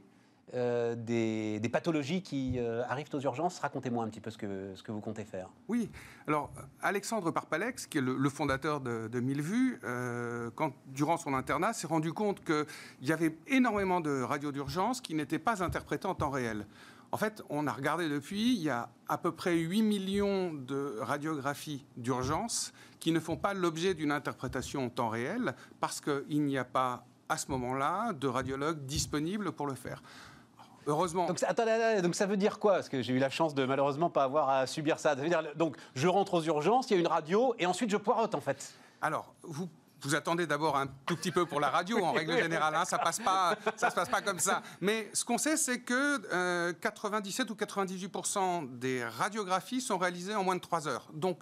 euh, des, pathologies qui euh, arrivent aux urgences. Racontez-moi un petit peu ce que, vous comptez faire. Oui, alors Alexandre Parpalex, qui est le, fondateur de, de Mille Vues, euh, durant son internat, s'est rendu compte qu'il y avait énormément de radios d'urgence qui n'étaient pas interprétées en temps réel. En fait, on a regardé depuis, il y a à peu près 8 millions de radiographies d'urgence qui ne font pas l'objet d'une interprétation en temps réel parce qu'il n'y a pas à ce moment-là de radiologue disponible pour le faire. Heureusement. Donc, attendez, donc ça veut dire quoi? Parce que j'ai eu la chance de malheureusement pas avoir à subir ça. Ça veut dire donc je rentre aux urgences, il y a une radio et ensuite je poirote en fait. Alors vous vous attendez d'abord un tout petit peu pour la radio, en règle générale. Hein, ça passe pas, ça se passe pas comme ça. Mais ce qu'on sait, c'est que 97 euh, ou 98% des radiographies sont réalisées en moins de 3 heures. Donc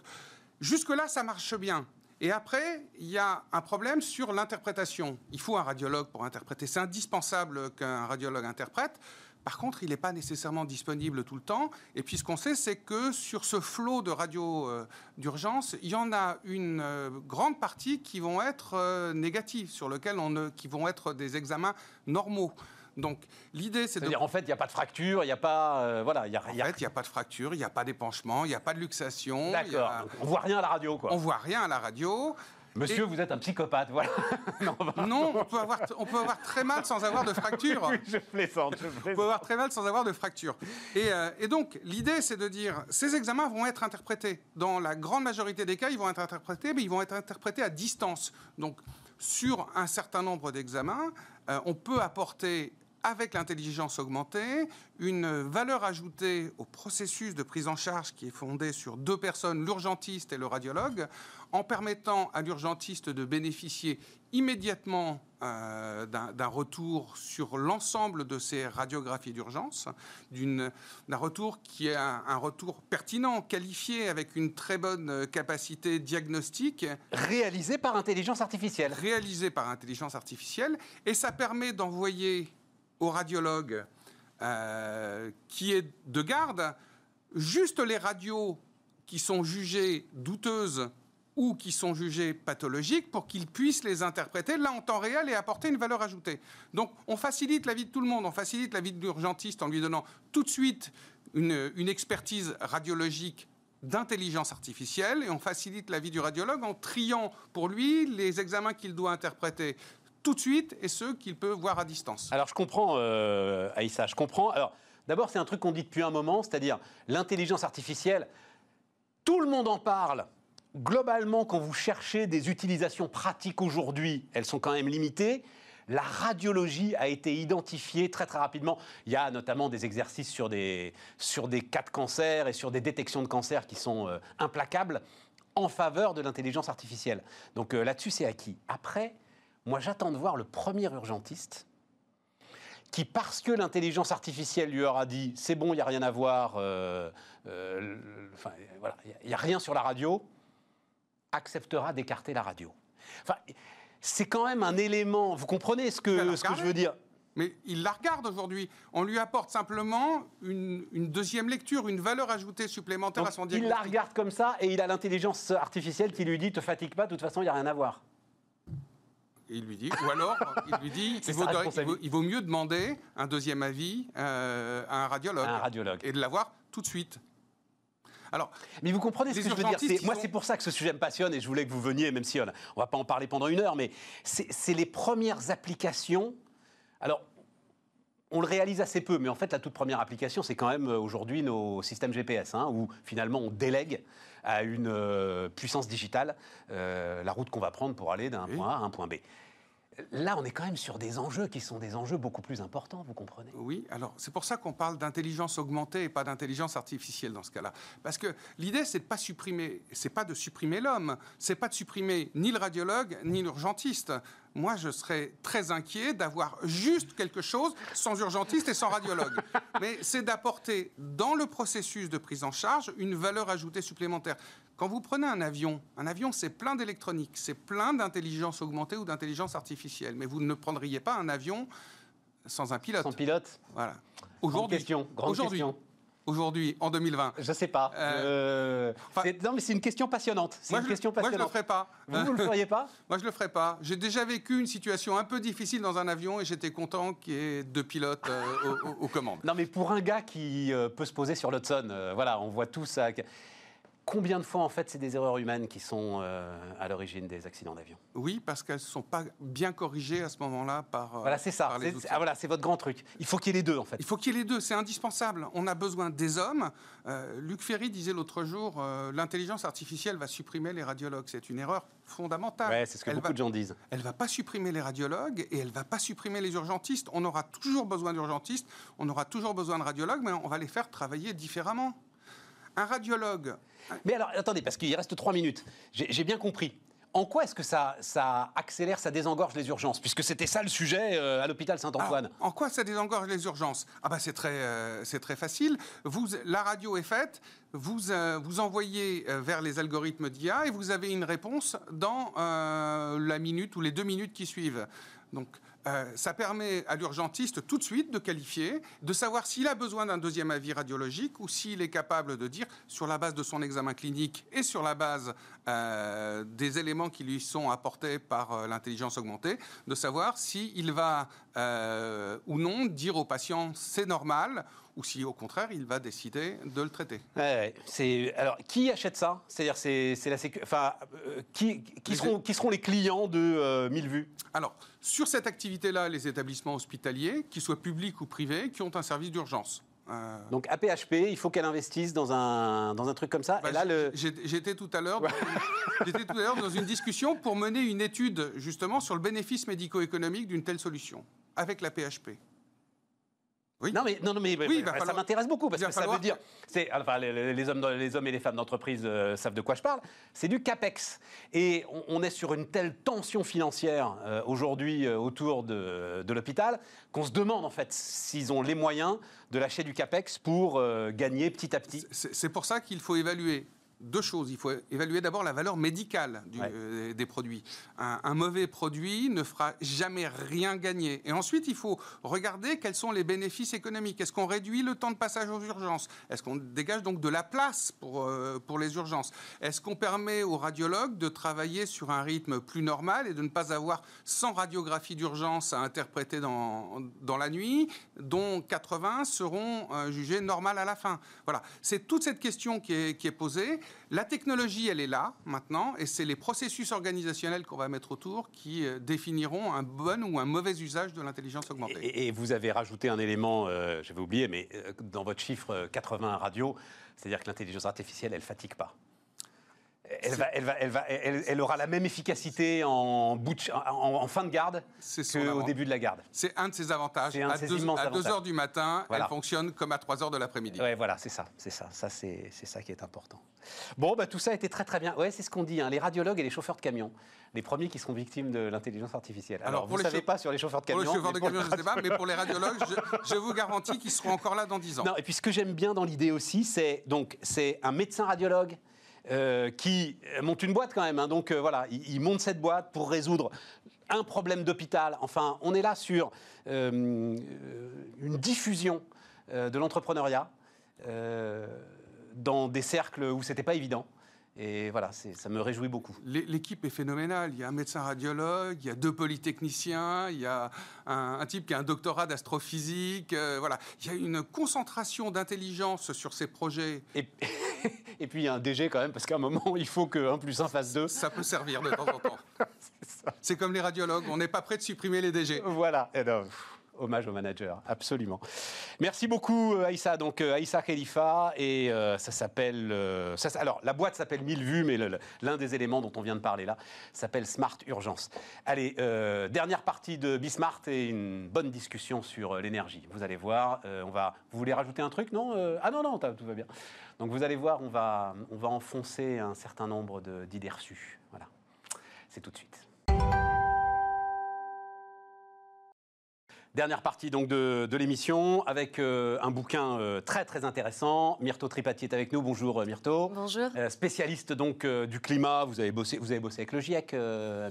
jusque-là, ça marche bien. Et après, il y a un problème sur l'interprétation. Il faut un radiologue pour interpréter. C'est indispensable qu'un radiologue interprète. Par contre, il n'est pas nécessairement disponible tout le temps. Et puis, ce qu'on sait, c'est que sur ce flot de radio euh, d'urgence, il y en a une euh, grande partie qui vont être euh, négatives, sur lesquelles on qui vont être des examens normaux. Donc l'idée, c'est de... dire en fait, il n'y a pas de fracture, il n'y a pas, voilà, il y a, En fait, il n'y a pas de fracture, il n'y a pas d'épanchement, il n'y a pas de luxation. D'accord. A... On voit rien à la radio, quoi. On voit rien à la radio. Monsieur, vous êtes un psychopathe, voilà. non, on, peut avoir, on peut avoir très mal sans avoir de fracture. oui, je plaisante, je plaisante. On peut avoir très mal sans avoir de fracture. Et, euh, et donc, l'idée, c'est de dire, ces examens vont être interprétés. Dans la grande majorité des cas, ils vont être interprétés, mais ils vont être interprétés à distance. Donc, sur un certain nombre d'examens, euh, on peut apporter avec l'intelligence augmentée, une valeur ajoutée au processus de prise en charge qui est fondé sur deux personnes, l'urgentiste et le radiologue, en permettant à l'urgentiste de bénéficier immédiatement euh, d'un retour sur l'ensemble de ses radiographies d'urgence, d'un retour qui est un, un, retour pertinent, qualifié avec une très bonne capacité diagnostique. Réalisé par intelligence artificielle. Réalisé par intelligence artificielle. Et ça permet d'envoyer au radiologue euh, qui est de garde. Juste les radios qui sont jugées douteuses ou qui sont jugées pathologiques pour qu'il puisse les interpréter là en temps réel et apporter une valeur ajoutée. Donc on facilite la vie de tout le monde, on facilite la vie de l'urgentiste en lui donnant tout de suite une expertise radiologique d'intelligence artificielle et on facilite la vie du radiologue en triant pour lui les examens qu'il doit interpréter tout de suite et ceux qu'il peut voir à distance. Alors je comprends, euh, Aïssa, je comprends. Alors d'abord, c'est un truc qu'on dit depuis un moment, c'est-à-dire l'intelligence artificielle, tout le monde en parle. Globalement, quand vous cherchez des utilisations pratiques aujourd'hui, elles sont quand même limitées. La radiologie a été identifiée très très rapidement. Il y a notamment des exercices sur des, sur des cas de cancer et sur des détections de cancer qui sont euh, implacables en faveur de l'intelligence artificielle. Donc euh, là-dessus, c'est acquis. Après, moi, j'attends de voir le premier urgentiste qui, parce que l'intelligence artificielle lui aura dit c'est bon, il n'y a rien à voir, euh, euh, il n'y a rien sur la radio, acceptera d'écarter la radio. Enfin, c'est quand même un élément. Vous comprenez ce que, ce que je veux dire? Mais il la regarde aujourd'hui. On lui apporte simplement une, deuxième lecture, une valeur ajoutée supplémentaire à son diagnostic. Il la regarde comme ça et il a l'intelligence artificielle qui lui dit te fatigue pas, de toute façon, il n'y a rien à voir il lui dit, ou alors il lui dit, il vaut, mieux demander un deuxième avis euh, à un radiologue, un radiologue, et de l'avoir tout de suite. Alors, mais vous comprenez ce que je veux dire Moi, c'est pour ça que ce sujet me passionne et je voulais que vous veniez, même si on ne va pas en parler pendant une heure, mais c'est les premières applications. Alors, on le réalise assez peu, mais en fait, la toute première application, c'est quand même euh, aujourd'hui nos systèmes GPS, hein, où finalement on délègue à une euh, puissance digitale euh, la route qu'on va prendre pour aller d'un point A à un point B. Là, on est quand même sur des enjeux qui sont des enjeux beaucoup plus importants, vous comprenez? Oui, alors c'est pour ça qu'on parle d'intelligence augmentée et pas d'intelligence artificielle dans ce cas-là. Parce que l'idée, c'est de pas supprimer, c'est pas de supprimer l'homme, c'est pas de supprimer ni le radiologue ni l'urgentiste moi, je serais très inquiet d'avoir juste quelque chose sans urgentiste et sans radiologue. Mais c'est d'apporter dans le processus de prise en charge une valeur ajoutée supplémentaire. Quand vous prenez un avion, un avion, c'est plein d'électronique, c'est plein d'intelligence augmentée ou d'intelligence artificielle. Mais vous ne prendriez pas un avion sans un pilote. Sans pilote? Voilà. Aujourd'hui, grande question. Grande question. Aujourd'hui, en 2020 Je sais pas. Euh, non, mais c'est une question passionnante. C'est une question passionnante. Moi, je le ferai pas. Vous, ne le feriez pas? Moi, je le ferai pas. J'ai déjà vécu une situation un peu difficile dans un avion et j'étais content qu'il y ait deux pilotes aux, commandes. Non, mais pour un gars qui peut se poser sur l'Hudson, voilà, on voit tout ça. Combien de fois, en fait, c'est des erreurs humaines qui sont euh, à l'origine des accidents d'avion? Oui, parce qu'elles ne sont pas bien corrigées à ce moment-là par. Euh, voilà, c'est ça. Ah, voilà, c'est votre grand truc. Il faut qu'il y ait les deux, en fait. Il faut qu'il y ait les deux, c'est indispensable. On a besoin des hommes. Euh, Luc Ferry disait l'autre jour l'intelligence artificielle va supprimer les radiologues. C'est une erreur fondamentale. Ouais, c'est ce que beaucoup de gens disent. Elle ne va pas supprimer les radiologues et elle ne va pas supprimer les urgentistes. On aura toujours besoin d'urgentistes, on aura toujours besoin de radiologues, mais on va les faire travailler différemment. Un radiologue. Mais alors, attendez, parce qu'il reste trois minutes. J'ai bien compris. En quoi est-ce que ça, ça, accélère, ça désengorge les urgences? Puisque c'était ça le sujet euh, à l'hôpital Saint-Antoine. En quoi ça désengorge les urgences? Ah bah c'est très, euh, c'est très facile. Vous, la radio est faite, vous, euh, vous envoyez vers les algorithmes d'IA et vous avez une réponse dans la minute ou les deux minutes qui suivent. Donc euh, ça permet à l'urgentiste tout de suite de qualifier, de savoir s'il a besoin d'un deuxième avis radiologique ou s'il est capable de dire, sur la base de son examen clinique et sur la base euh, des éléments qui lui sont apportés par euh, l'intelligence augmentée, de savoir s'il va ou non dire au patient c'est normal ou si au contraire il va décider de le traiter. alors qui achète ça? C'est-à-dire c'est, la enfin euh, qui, qui, seront, qui seront les clients de euh, Mille vues? Alors sur cette activité-là, les établissements hospitaliers, qu'ils soient publics ou privés, qui ont un service d'urgence. Euh, Donc APHP, il faut qu'elle investisse dans un, dans un truc comme ça. Bah, là, le... J'étais tout à l'heure dans une discussion pour mener une étude justement sur le bénéfice médico-économique d'une telle solution avec la PHP. Oui. Non, mais, non, mais ça m'intéresse beaucoup parce que ça veut dire. Enfin, les, hommes, les hommes et les femmes d'entreprise euh, savent de quoi je parle. C'est du CAPEX. Et on, est sur une telle tension financière euh, aujourd'hui euh, autour de, de l'hôpital qu'on se demande en fait s'ils ont les moyens de lâcher du CAPEX pour gagner petit à petit. C'est pour ça qu'il faut évaluer deux choses. Il faut évaluer d'abord la valeur médicale euh, des produits. Un, mauvais produit ne fera jamais rien gagner. Et ensuite, il faut regarder quels sont les bénéfices économiques. Est-ce qu'on réduit le temps de passage aux urgences? Est-ce qu'on dégage donc de la place pour, euh, pour les urgences? Est-ce qu'on permet aux radiologues de travailler sur un rythme plus normal et de ne pas avoir 100 radiographies d'urgence à interpréter dans, dans la nuit, dont 80 seront euh, jugées normales à la fin? Voilà. C'est toute cette question qui est, qui est posée. La technologie, elle est là maintenant, et c'est les processus organisationnels qu'on va mettre autour qui euh, définiront un bon ou un mauvais usage de l'intelligence augmentée. Et, vous avez rajouté un élément, euh, j'avais oublié, mais euh, dans votre chiffre 80 radio, c'est-à-dire que l'intelligence artificielle, elle fatigue pas elle, va, elle, va, elle, va, elle, aura la même efficacité en, en, fin de garde qu'au début de la garde. C'est un de ses avantages. à 2 heures du matin, elle fonctionne comme à 3 heures de l'après-midi. Ouais, voilà, c'est ça, c'est ça. ça c'est ça qui est important. Bon, bah, tout ça a été très très bien. Ouais, c'est ce qu'on dit. Hein, les radiologues et les chauffeurs de camions, les premiers qui seront victimes de l'intelligence artificielle. Alors, vous ne savez pas sur les chauffeurs de camions. Pour les chauffeurs de camions, je ne sais pas, mais pour les radiologues, je, vous garantis qu'ils seront encore là dans 10 ans. Non, et puis ce que j'aime bien dans l'idée aussi, c'est donc c'est un médecin radiologue euh, qui monte une boîte quand même. Hein. donc euh, voilà, il, monte cette boîte pour résoudre un problème d'hôpital. Enfin, on est là sur euh, une diffusion de l'entrepreneuriat dans des cercles où c'était pas évident. Et voilà, ça me réjouit beaucoup. L'équipe est phénoménale. Il y a un médecin radiologue, il y a deux polytechniciens, il y a un, type qui a un doctorat d'astrophysique. voilà, il y a une concentration d'intelligence sur ces projets. Et... et puis il y a un DG quand même, parce qu'à un moment, il faut que 1 plus 1 fasse 2. Ça peut servir de temps en temps. C'est comme les radiologues, on n'est pas prêt de supprimer les DG. Voilà. Et hommage au manager, absolument. Merci beaucoup euh, Aïssa. Donc euh, Aïssa Khalifa et euh, ça s'appelle. alors la boîte s'appelle 1000 vues, mais l'un des éléments dont on vient de parler là s'appelle Smart Urgence. Allez, dernière partie de Bismart et une bonne discussion sur l'énergie. Vous allez voir, on va. Vous voulez rajouter un truc Non Ah non non, tout va bien. Donc vous allez voir, on va on va enfoncer un certain nombre d'idées reçues. Voilà. C'est tout de suite. Dernière partie donc de, de l'émission avec euh, un bouquin euh, très très intéressant. Myrto Tripati est avec nous. Bonjour euh, Myrto. Bonjour. Euh, spécialiste donc du climat. Vous avez bossé, vous avez bossé avec le GIEC,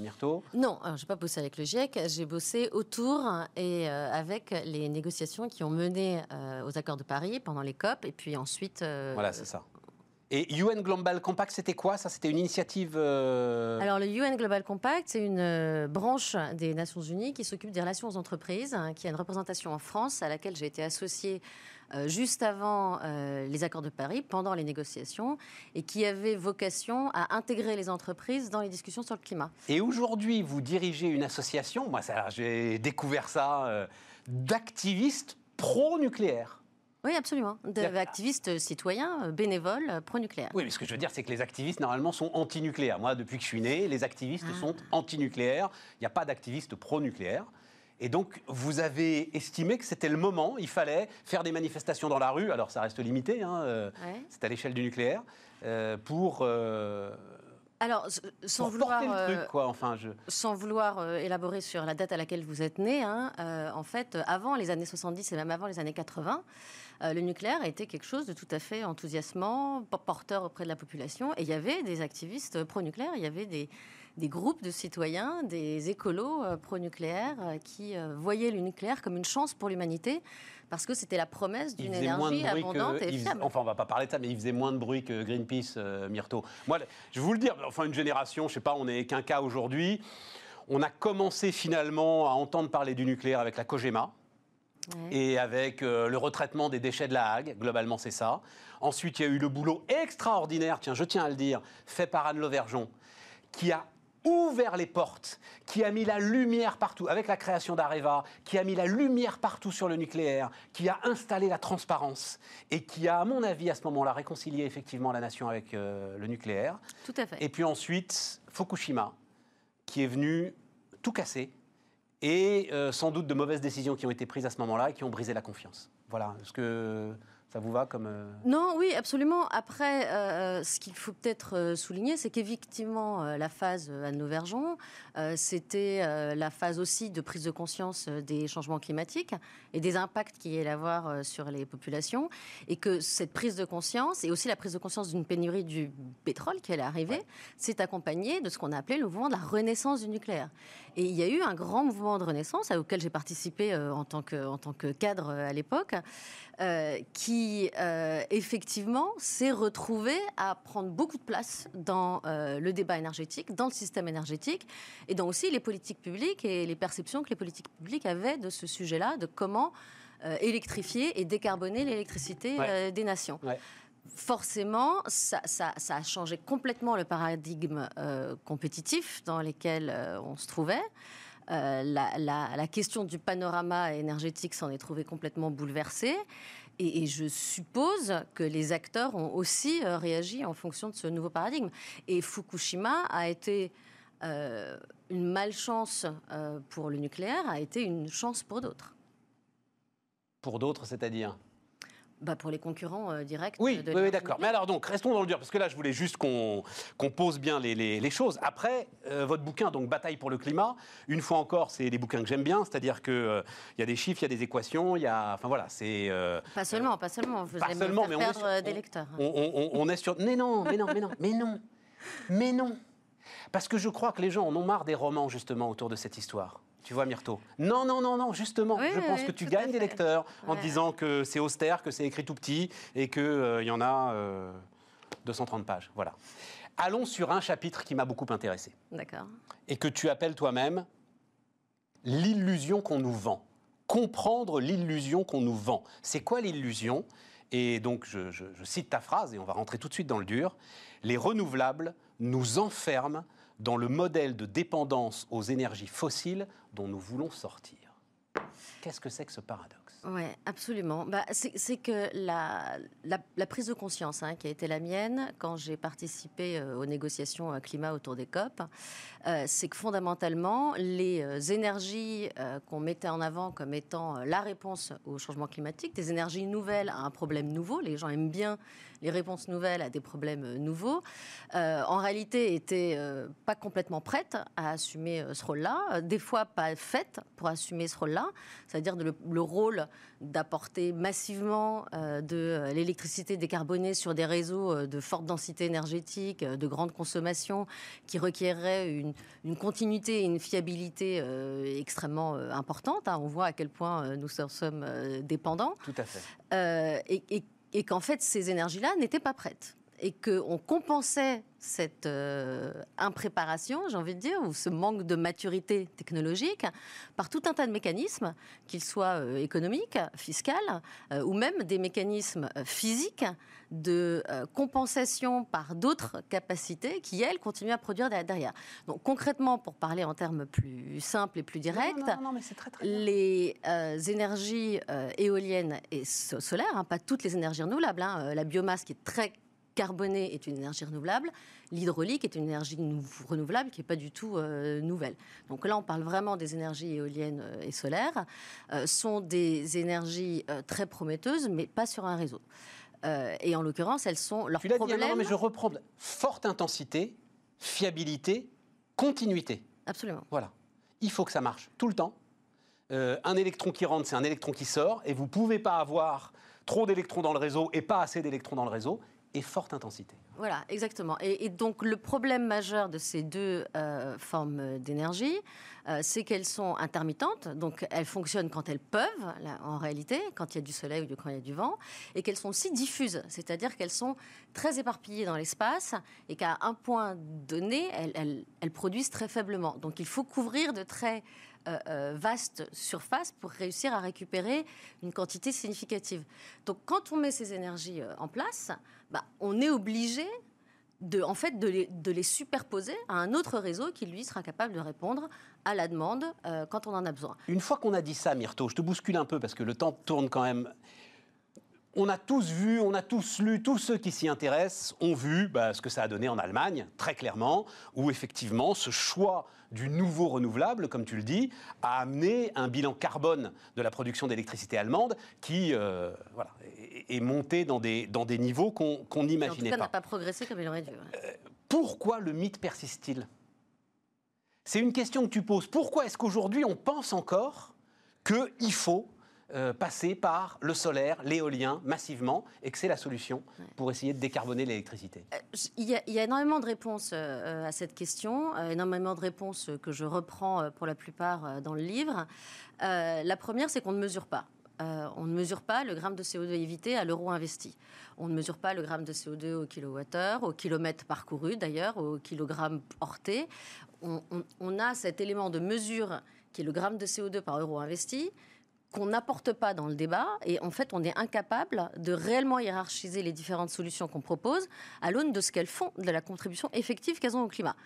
Myrto. Non, j'ai pas bossé avec le GIEC, j'ai bossé autour et avec les négociations qui ont mené aux accords de Paris pendant les COP et puis ensuite. Voilà, c'est ça. Et UN Global Compact, c'était quoi Ça, c'était une initiative. euh, Alors le UN Global Compact, c'est une euh, branche des Nations Unies qui s'occupe des relations aux entreprises, hein, qui a une représentation en France à laquelle j'ai été associée euh, juste avant les accords de Paris, pendant les négociations, et qui avait vocation à intégrer les entreprises dans les discussions sur le climat. Et aujourd'hui, vous dirigez une association. Moi, j'ai découvert ça d'activistes pro-nucléaires. Oui, absolument. D'activistes citoyens, euh, bénévoles, euh, pro-nucléaires. Oui, mais ce que je veux dire, c'est que les activistes, normalement, sont anti-nucléaires. Moi, depuis que je suis né, les activistes Ah. sont anti-nucléaires. Il n'y a pas d'activistes pro-nucléaires. Et donc, vous avez estimé que c'était le moment, il fallait faire des manifestations dans la rue, alors ça reste limité, hein, euh, Ouais. c'est à l'échelle du nucléaire, euh, pour, euh, Alors, sans pour vouloir, porter le truc, quoi. Enfin, je... sans vouloir élaborer sur la date à laquelle vous êtes né, hein, en fait, avant les années 70 et même avant les années 80, euh, le nucléaire a été quelque chose de tout à fait enthousiasmant, po- porteur auprès de la population. Et il y avait des activistes pro-nucléaires, il y avait des, des groupes de citoyens, des écolos euh, pro-nucléaires euh, qui euh, voyaient le nucléaire comme une chance pour l'humanité parce que c'était la promesse d'une énergie abondante que. et enfin, on va pas parler de ça, mais il faisait moins de bruit que Greenpeace, euh, Myrto. Moi, je vais vous le dire, enfin, une génération, je sais pas, on est qu'un cas aujourd'hui. On a commencé finalement à entendre parler du nucléaire avec la Cogema Ouais. et avec euh, le retraitement des déchets de la Hague. Globalement, c'est ça. Ensuite, il y a eu le boulot extraordinaire, tiens, je tiens à le dire, fait par Anne Lauvergeon, qui a ouvert les portes, qui a mis la lumière partout, avec la création d'Areva, qui a mis la lumière partout sur le nucléaire, qui a installé la transparence et qui a, à mon avis, à ce moment-là, réconcilié effectivement la nation avec euh, le nucléaire. Tout à fait. Et puis ensuite, Fukushima, qui est venu tout casser, et euh, sans doute de mauvaises décisions qui ont été prises à ce moment-là et qui ont brisé la confiance. Voilà, est-ce que ça vous va comme... euh, Non, oui, absolument. Après, euh, ce qu'il faut peut-être euh, souligner, c'est qu'effectivement, euh, la phase euh, Anne Lauvergeon, euh, c'était euh, la phase aussi de prise de conscience euh, des changements climatiques et des impacts qu'il y a à avoir euh, sur les populations. Et que cette prise de conscience, et aussi la prise de conscience d'une pénurie du pétrole qui allait arriver, s'est accompagnée de ce qu'on a appelé le mouvement de la renaissance du nucléaire. Et il y a eu un grand mouvement de renaissance auquel j'ai participé euh, en, tant que, en tant que cadre euh, à l'époque, euh, qui euh, effectivement s'est retrouvé à prendre beaucoup de place dans euh, le débat énergétique, dans le système énergétique, et dans aussi les politiques publiques et les perceptions que les politiques publiques avaient de ce sujet-là, de comment euh, électrifier et décarboner l'électricité Ouais. des nations Ouais. forcément, ça, ça- ça a changé complètement le paradigme euh, compétitif dans lequel euh, on se trouvait. Euh, la, la- la question du panorama énergétique s'en est trouvée complètement bouleversée. Et, je suppose que les acteurs ont aussi euh, réagi en fonction de ce nouveau paradigme. Et Fukushima a été euh, une malchance euh, pour le nucléaire, a été une chance pour d'autres. Pour d'autres, c'est-à-dire? Bah, pour les concurrents euh, directs. Oui, de oui, d'accord. Mais alors donc, restons dans le dur, parce que là, je voulais juste qu'on pose bien les, les- les choses. Après, euh, votre bouquin, donc Bataille pour le climat, une fois encore, c'est des bouquins que j'aime bien, c'est-à-dire qu'il il y a des chiffres, il y a des équations, il y a... Enfin voilà, c'est... euh, Pas seulement, pas seulement. Vous Pas allez seulement, me mais faire on perdre sur- euh, on- des lecteurs. on- on est sur... Mais non, mais non, mais non, mais non, mais non. Parce que je crois que les gens en ont marre des romans, justement, autour de cette histoire. Tu vois, Myrto Non, non, non, non, justement. Oui, je pense oui, que tu gagnes des lecteurs en Ouais. disant que c'est austère, que c'est écrit tout petit et qu'il il y en a euh, 230 pages. Voilà. Allons sur un chapitre qui m'a beaucoup intéressé D'accord. et que tu appelles toi-même l'illusion qu'on nous vend. Comprendre l'illusion qu'on nous vend. C'est quoi l'illusion? Et donc, je, je- je cite ta phrase et on va rentrer tout de suite dans le dur. Les renouvelables nous enferment dans le modèle de dépendance aux énergies fossiles dont nous voulons sortir. Qu'est-ce que c'est que ce paradoxe? Oui, absolument. Bah, c'est que la, la, prise de conscience hein, qui a été la mienne quand j'ai participé euh, aux négociations euh, climat autour des COP, euh, c'est que fondamentalement, les énergies qu'on mettait en avant comme étant la réponse au changement climatique, des énergies nouvelles à un problème nouveau, les gens aiment bien les réponses nouvelles à des problèmes nouveaux, en réalité étaient pas complètement prêtes à assumer ce rôle-là, des fois pas faites pour assumer ce rôle-là, c'est-à-dire le, le rôle d'apporter massivement euh, de euh, l'électricité décarbonée sur des réseaux euh, de forte densité énergétique, de grande consommation, qui requerraient une, continuité et une fiabilité extrêmement importante. Hein. On voit à quel point nous sommes dépendants. Tout à fait. et, et qu'en fait, ces énergies-là n'étaient pas prêtes et qu'on compensait cette euh, impréparation, j'ai envie de dire, ou ce manque de maturité technologique par tout un tas de mécanismes, qu'ils soient euh, économiques, fiscaux, euh, ou même des mécanismes physiques de compensation par d'autres capacités qui, elles, continuent à produire derrière. Donc concrètement, pour parler en termes plus simples et plus directs, les énergies éoliennes et solaires, hein, pas toutes les énergies renouvelables, hein, la biomasse qui est très carbonée est une énergie renouvelable, l'hydraulique est une énergie renouvelable qui n'est pas du tout euh, nouvelle. Donc là, on parle vraiment des énergies éoliennes euh, et solaires, euh, sont des énergies très prometteuses, mais pas sur un réseau. et en l'occurrence, elles sont leur tu. Dit, non, mais je reprends. Forte intensité, fiabilité, continuité. Absolument. Voilà. Il faut que ça marche tout le temps. un électron qui rentre, c'est un électron qui sort, et vous ne pouvez pas avoir trop d'électrons dans le réseau et pas assez d'électrons dans le réseau et forte intensité. Voilà, exactement. Et, donc le problème majeur de ces deux euh, formes d'énergie, euh, c'est qu'elles sont intermittentes, donc elles fonctionnent quand elles peuvent, en réalité, quand il y a du soleil ou quand il y a du vent, et qu'elles sont aussi diffuses, c'est-à-dire qu'elles sont très éparpillées dans l'espace et qu'à un point donné, elles, elles, produisent très faiblement. Donc il faut couvrir de très euh, euh, vaste surface pour réussir à récupérer une quantité significative. Donc quand on met ces énergies euh, en place, bah, on est obligé de, en fait, de les, superposer à un autre réseau qui, lui, sera capable de répondre à la demande quand on en a besoin. Une fois qu'on a dit ça, Myrto, je te bouscule un peu parce que le temps tourne quand même on a tous vu, on a tous lu, tous ceux qui s'y intéressent ont vu bah, ce que ça a donné en Allemagne, très clairement, où effectivement ce choix du nouveau renouvelable, comme tu le dis, a amené un bilan carbone de la production d'électricité allemande qui euh, voilà, est, monté dans des, dans des niveaux qu'on n'imaginait pas. N'a pas progressé comme il aurait dû. Euh, pourquoi le mythe persiste-t-il? C'est une question que tu poses. Pourquoi est-ce qu'aujourd'hui on pense encore qu'il faut euh, passer par le solaire, l'éolien massivement, et que c'est la solution pour essayer de décarboner l'électricité euh, il, y, a énormément de réponses euh, à cette question, énormément de réponses que je reprends pour la plupart dans le livre. la première, c'est qu'on ne mesure pas. on ne mesure pas le gramme de CO2 évité à l'euro investi. On ne mesure pas le gramme de CO2 au kilowattheure, au kilomètre parcouru d'ailleurs, au kilogramme porté. On, on, a cet élément de mesure qui est le gramme de CO2 par euro investi, qu'on n'apporte pas dans le débat et en fait on est incapable de réellement hiérarchiser les différentes solutions qu'on propose à l'aune de ce qu'elles font, de la contribution effective qu'elles ont au climat.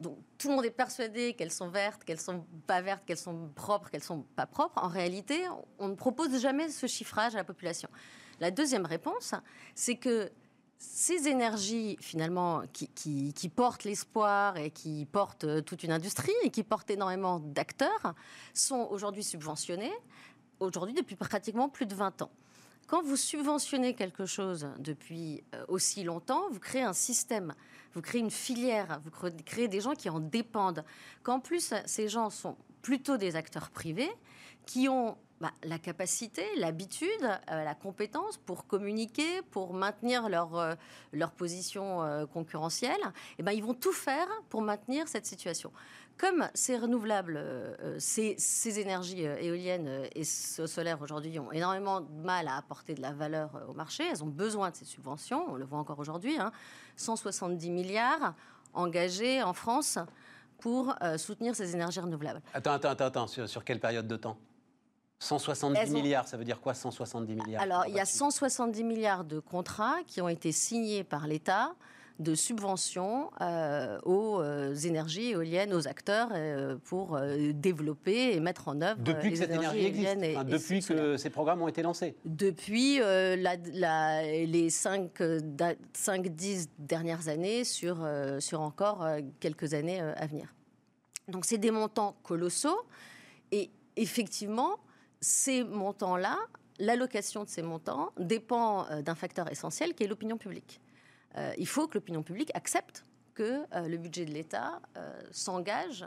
Donc tout le monde est persuadé qu'elles sont vertes, qu'elles sont pas vertes, qu'elles sont propres, qu'elles sont pas propres. En réalité, on ne propose jamais ce chiffrage à la population. La deuxième réponse, c'est que ces énergies finalement qui, qui portent l'espoir et qui portent toute une industrie et qui portent énormément d'acteurs sont aujourd'hui subventionnées aujourd'hui depuis pratiquement plus de 20 ans. Quand vous subventionnez quelque chose depuis euh, aussi longtemps, vous créez un système, vous créez une filière, vous créez des gens qui en dépendent. Qu'en plus, ces gens sont plutôt des acteurs privés qui ont bah, la capacité, l'habitude, euh, la compétence pour communiquer, pour maintenir leur, euh, leur position concurrentielle, et eh ben, ils vont tout faire pour maintenir cette situation comme ces renouvelables, euh, ces, énergies euh, éoliennes euh, et solaires aujourd'hui ont énormément de mal à apporter de la valeur au marché, elles ont besoin de ces subventions, on le voit encore aujourd'hui, 170 hein. milliards engagés en France pour soutenir ces énergies renouvelables. Attends, attends, attends, Sur, quelle période de temps? 170 milliards, ça veut dire quoi 170 milliards? Alors, il y a 170 milliards de contrats qui ont été signés par l'État de subventions euh, aux euh, énergies éoliennes, aux acteurs euh, pour développer et mettre en œuvre Depuis euh, que les cette énergie existe, éoliennes et- enfin, et depuis que ces programmes ont été lancés. Depuis la- la- les 5-10 dernières années sur, sur encore quelques années à venir. Donc c'est des montants colossaux et effectivement, ces montants-là, l'allocation de ces montants dépend d'un facteur essentiel qui est l'opinion publique. Euh, il faut que l'opinion publique accepte que euh, le budget de l'État euh, s'engage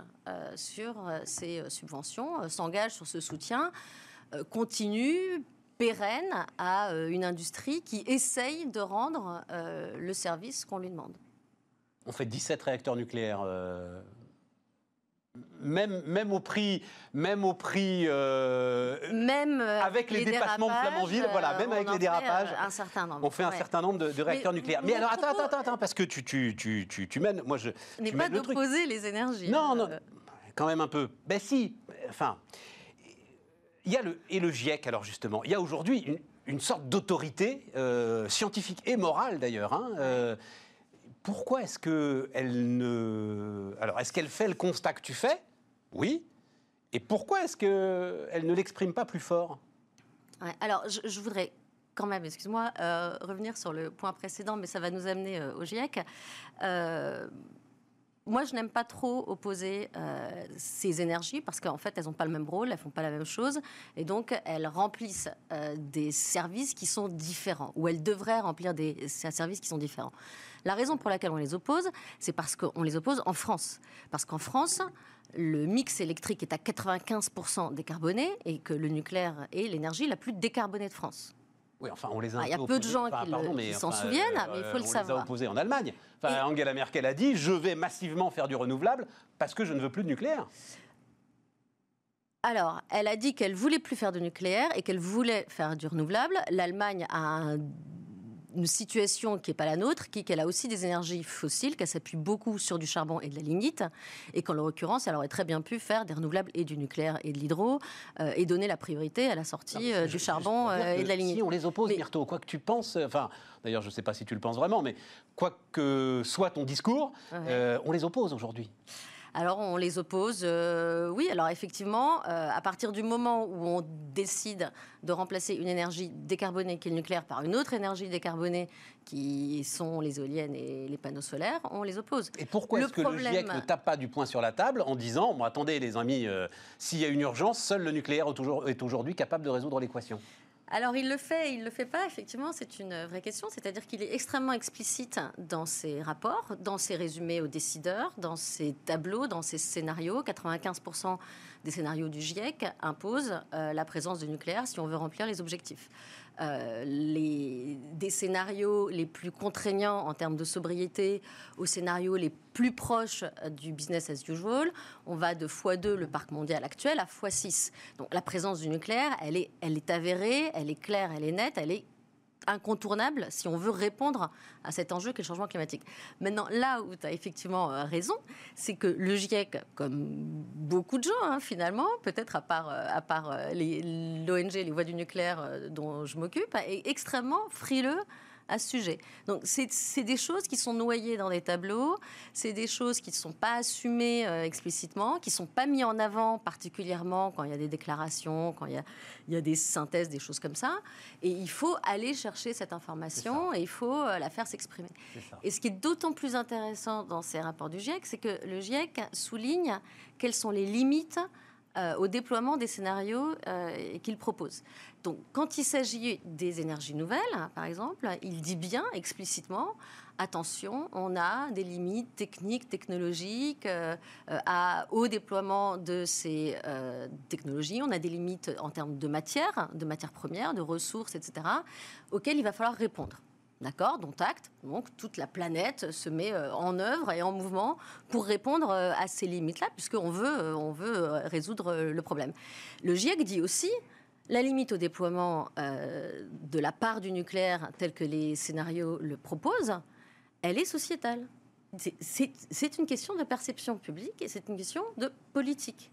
sur ces subventions, s'engage sur ce soutien euh, continu, pérenne à une industrie qui essaye de rendre le service qu'on lui demande. On fait 17 réacteurs nucléaires. Euh, Même, même au prix, même au prix euh, Même euh, Avec les dépassements de Flamanville, voilà, même avec les euh, dérapages, un certain nombre. on fait un certain nombre de, de réacteurs Mais nucléaires. Mais alors, attends, attends, attends, parce que tu, tu, tu, tu, tu mènes. Moi, je. Ce n'est pas mènes le d'opposer les énergies. Non, hein. non, quand même un peu. Ben si, enfin, il y a le et le GIEC alors justement, il y a aujourd'hui une, une sorte d'autorité euh, scientifique et morale d'ailleurs. hein, euh, pourquoi est-ce que elle ne, alors est-ce qu'elle fait le constat que tu fais? Oui. Et pourquoi est-ce que elle ne l'exprime pas plus fort? Alors, je, voudrais quand même, excuse-moi, euh, revenir sur le point précédent, mais ça va nous amener euh, au GIEC. Euh, moi, je n'aime pas trop opposer ces énergies parce qu'en fait, elles n'ont pas le même rôle, elles font pas la même chose, et donc elles remplissent des services qui sont différents, ou elles devraient remplir des services qui sont différents. La raison pour laquelle on les oppose, c'est parce qu'on les oppose en France, parce qu'en France, le mix électrique est à 95% décarboné et que le nucléaire est l'énergie la plus décarbonée de France. Oui, enfin, on les a. un Ah, il y a peu de gens enfin, qui s'en enfin, souviennent, euh, mais il faut on le les a savoir. opposés en Allemagne. Enfin, Et- Angela Merkel a dit je vais massivement faire du renouvelable parce que je ne veux plus de nucléaire. Alors, elle a dit qu'elle voulait plus faire de nucléaire et qu'elle voulait faire du renouvelable. L'Allemagne a un- une situation qui n'est pas la nôtre, qui est qu'elle a aussi des énergies fossiles, qu'elle s'appuie beaucoup sur du charbon et de la lignite, et qu'en l'occurrence, elle aurait très bien pu faire des renouvelables et du nucléaire et de l'hydro, euh, et donner la priorité à la sortie euh, du charbon euh, et de la lignite. Si on les oppose, Mais- Myrto, quoi que tu penses, enfin, d'ailleurs, je ne sais pas si tu le penses vraiment, mais quoi que soit ton discours, Ouais. euh, on les oppose aujourd'hui. Alors on les oppose, euh, oui. Alors effectivement, euh, à partir du moment où on décide de remplacer une énergie décarbonée qui est le nucléaire par une autre énergie décarbonée qui sont les éoliennes et les panneaux solaires, on les oppose. Et pourquoi est-ce que problème- le GIEC ne tape pas du poing sur la table en disant bon, attendez, les amis, euh, s'il y a une urgence, seul le nucléaire est aujourd'hui capable de résoudre l'équation? Alors il le fait, il le fait pas. Effectivement, c'est une vraie question. C'est-à-dire qu'il est extrêmement explicite dans ses rapports, dans ses résumés aux décideurs, dans ses tableaux, dans ses scénarios. 95% des scénarios du GIEC imposent euh, la présence du nucléaire si on veut remplir les objectifs. Euh, les, des scénarios les plus contraignants en termes de sobriété aux scénarios les plus proches du business as usual, on va de x2 le parc mondial actuel à x6. Donc la présence du nucléaire, elle est, elle est avérée, elle est claire, elle est nette, elle est incontournable si on veut répondre à cet enjeu qu'est le changement climatique. Maintenant, là où tu as effectivement euh, raison, c'est que le GIEC, comme beaucoup de gens hein, finalement, peut-être à part, euh, à part euh, les- l'ONG, les voies du nucléaire dont je m'occupe, est extrêmement frileux à ce sujet. Donc c'est des choses qui sont noyées dans des tableaux, c'est des choses qui ne sont pas assumées euh, explicitement, qui ne sont pas mises en avant particulièrement quand il y a des déclarations, quand il y a, il y a des synthèses, des choses comme ça. Et il faut aller chercher cette information et il faut euh, la faire s'exprimer. Et ce qui est d'autant plus intéressant dans ces rapports du GIEC, c'est que le GIEC souligne quelles sont les limites euh, au déploiement des scénarios euh, qu'il propose. Donc, quand il s'agit des énergies nouvelles, par exemple, il dit bien explicitement attention, on a des limites techniques, technologiques euh, à, au déploiement de ces technologies. On a des limites en termes de matière, de matières premières, de ressources, etc., auxquelles il va falloir répondre. D'accord Dont acte. Donc toute la planète se met euh, en œuvre et en mouvement pour répondre euh, à ces limites-là, puisqu'on veut, euh, on veut résoudre le problème. Le GIEC dit aussi la limite au déploiement de la part du nucléaire, tel que les scénarios le proposent, elle est sociétale. C'est une question de perception publique et c'est une question de politique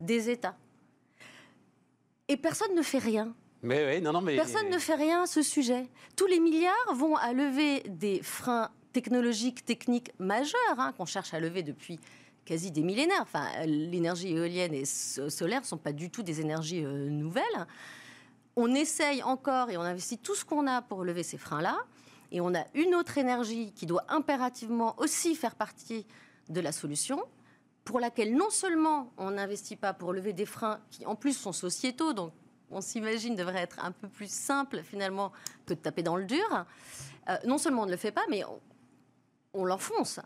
des États. Et personne ne fait rien. Personne ne fait rien à ce sujet. Tous les milliards vont à lever des freins technologique, technique majeure hein, qu'on cherche à lever depuis quasi des millénaires. Enfin, l'énergie éolienne et solaire ne sont pas du tout des énergies euh, nouvelles. On essaye encore et on investit tout ce qu'on a pour lever ces freins-là. Et on a une autre énergie qui doit impérativement aussi faire partie de la solution, pour laquelle non seulement on n'investit pas pour lever des freins qui en plus sont sociétaux, donc on s'imagine devrait être un peu plus simple finalement que de taper dans le dur, euh, non seulement on ne le fait pas, mais on, l'enfonce.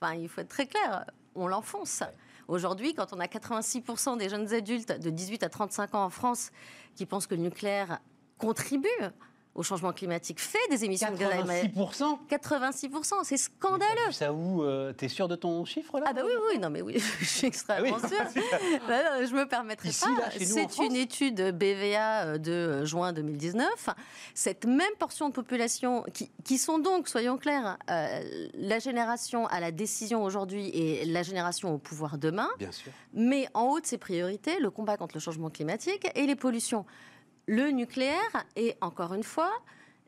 Enfin, il faut être très clair, on l'enfonce. Aujourd'hui, quand on a 86% des jeunes adultes de 18 à 35 ans en France qui pensent que le nucléaire contribue au changement climatique fait des émissions de gaz à effet de 86% c'est scandaleux. Ça où euh, Tu es sûr de ton chiffre là Ah bah oui, oui, non mais oui, je suis extrêmement ah sûre. bah je me permettrai pas. C'est une étude BVA euh, de euh, juin 2019. Cette même portion de population qui, qui sont donc, soyons clairs, la génération à la décision aujourd'hui et la génération au pouvoir demain, Bien sûr. mais en haut de ses priorités, le combat contre le changement climatique et les pollutions. Le nucléaire est, encore une fois,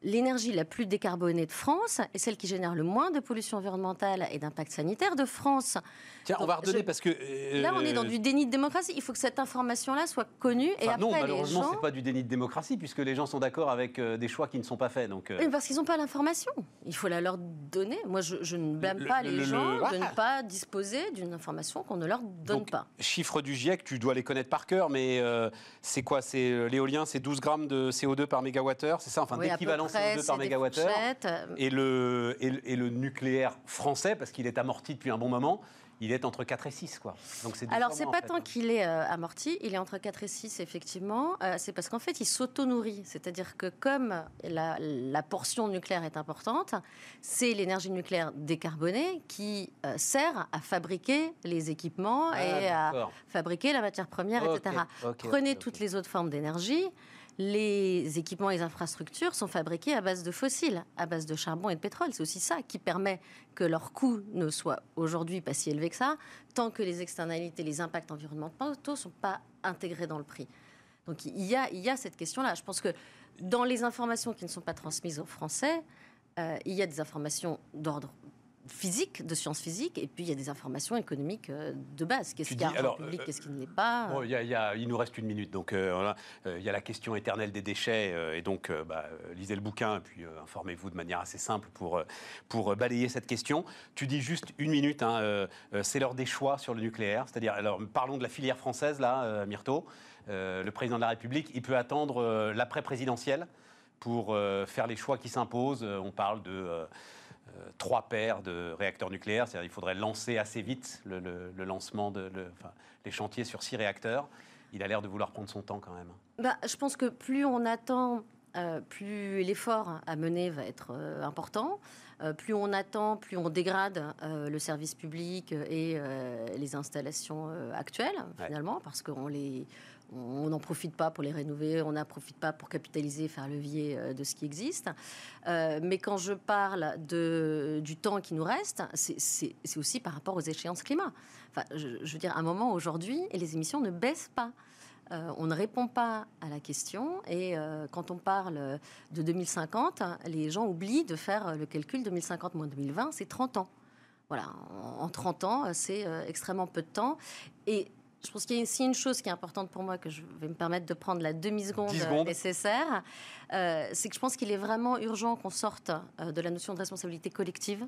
l'énergie la plus décarbonée de France et celle qui génère le moins de pollution environnementale et d'impact sanitaire de France. Tiens, on va redonner parce que. Euh, là, on est dans du déni de démocratie. Il faut que cette information-là soit connue. et après, non, malheureusement, ce n'est pas du déni de démocratie puisque les gens sont d'accord avec euh, des choix qui ne sont pas faits. Donc, euh. parce qu'ils n'ont pas l'information. Il faut la leur donner. Moi, je, ne blâme pas les gens de ne pas disposer d'une information qu'on ne leur donne pas. Chiffres du GIEC, tu dois les connaître par cœur, mais c'est quoi? C'est l'éolien, c'est 12 grammes de CO2 par mégawattheure, c'est ça? Enfin, d'équivalent CO2 par mégawattheure. Et le, et le nucléaire français, parce qu'il est amorti depuis un bon moment il est entre 4 et 6. Quoi. Donc c'est Alors, c'est pas tant qu'il est euh, amorti, il est entre 4 et 6, effectivement. Euh, c'est parce qu'en fait, il s'auto-nourrit. C'est-à-dire que comme la, portion nucléaire est importante, c'est l'énergie nucléaire décarbonée qui euh, sert à fabriquer les équipements ah, et à fabriquer la matière première, etc. Prenez toutes les autres formes d'énergie les équipements et les infrastructures sont fabriqués à base de fossiles, à base de charbon et de pétrole. C'est aussi ça qui permet que leur coût ne soit aujourd'hui pas si élevé que ça, tant que les externalités, les impacts environnementaux ne sont pas intégrés dans le prix. Donc il y a, il y a cette question-là. Je pense que dans les informations qui ne sont pas transmises aux Français, euh, il y a des informations d'ordre physique, de sciences physiques, et puis il y a des informations économiques euh, de base. Qu'est-ce qui est public, euh, qu'est-ce qui ne l'est pas bon, y a, Il nous reste une minute, donc euh, il y a la question éternelle des déchets, et donc bah, lisez le bouquin, et puis informez-vous de manière assez simple pour, pour balayer cette question. Tu dis juste une minute, hein, c'est l'heure des choix sur le nucléaire, c'est-à-dire, alors parlons de la filière française, là, Myrto, le président de la République, il peut attendre l'après-présidentielle pour faire les choix qui s'imposent. On parle de euh, trois paires de réacteurs nucléaires, c'est-à-dire qu'il faudrait lancer assez vite le, lancement de les chantiers sur six réacteurs. Il a l'air de vouloir prendre son temps quand même. Bah, je pense que plus on attend, euh, plus l'effort à mener va être euh, important. plus on attend, plus on dégrade le service public et les installations actuelles, finalement, parce qu'on les, on n'en profite pas pour les rénover, on n'en profite pas pour capitaliser, faire levier euh, de ce qui existe. Euh, mais quand je parle du temps qui nous reste, c'est aussi par rapport aux échéances climat. Enfin, je, veux dire, à un moment aujourd'hui, les émissions ne baissent pas. Euh, on ne répond pas à la question et quand on parle de 2050, les gens oublient de faire le calcul 2050 moins 2020, c'est 30 ans. Voilà, en 30 ans, c'est extrêmement peu de temps. Et je pense qu'il y a aussi une chose qui est importante pour moi, que je vais me permettre de prendre la demi-seconde nécessaire, euh, c'est que je pense qu'il est vraiment urgent qu'on sorte euh, de la notion de responsabilité collective,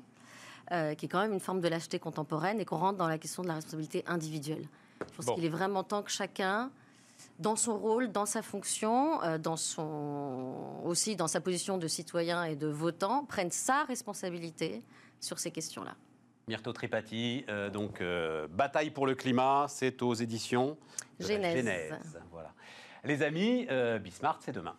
euh, qui est quand même une forme de lâcheté contemporaine, et qu'on rentre dans la question de la responsabilité individuelle. Je pense qu'il est vraiment temps que chacun, dans son rôle, dans sa fonction, dans son, aussi dans sa position de citoyen et de votant, prenne sa responsabilité sur ces questions-là. Myrto Tripati, euh, donc euh, Bataille pour le climat, c'est aux éditions Genèse. Voilà. Les amis, euh, Bismarck, c'est demain.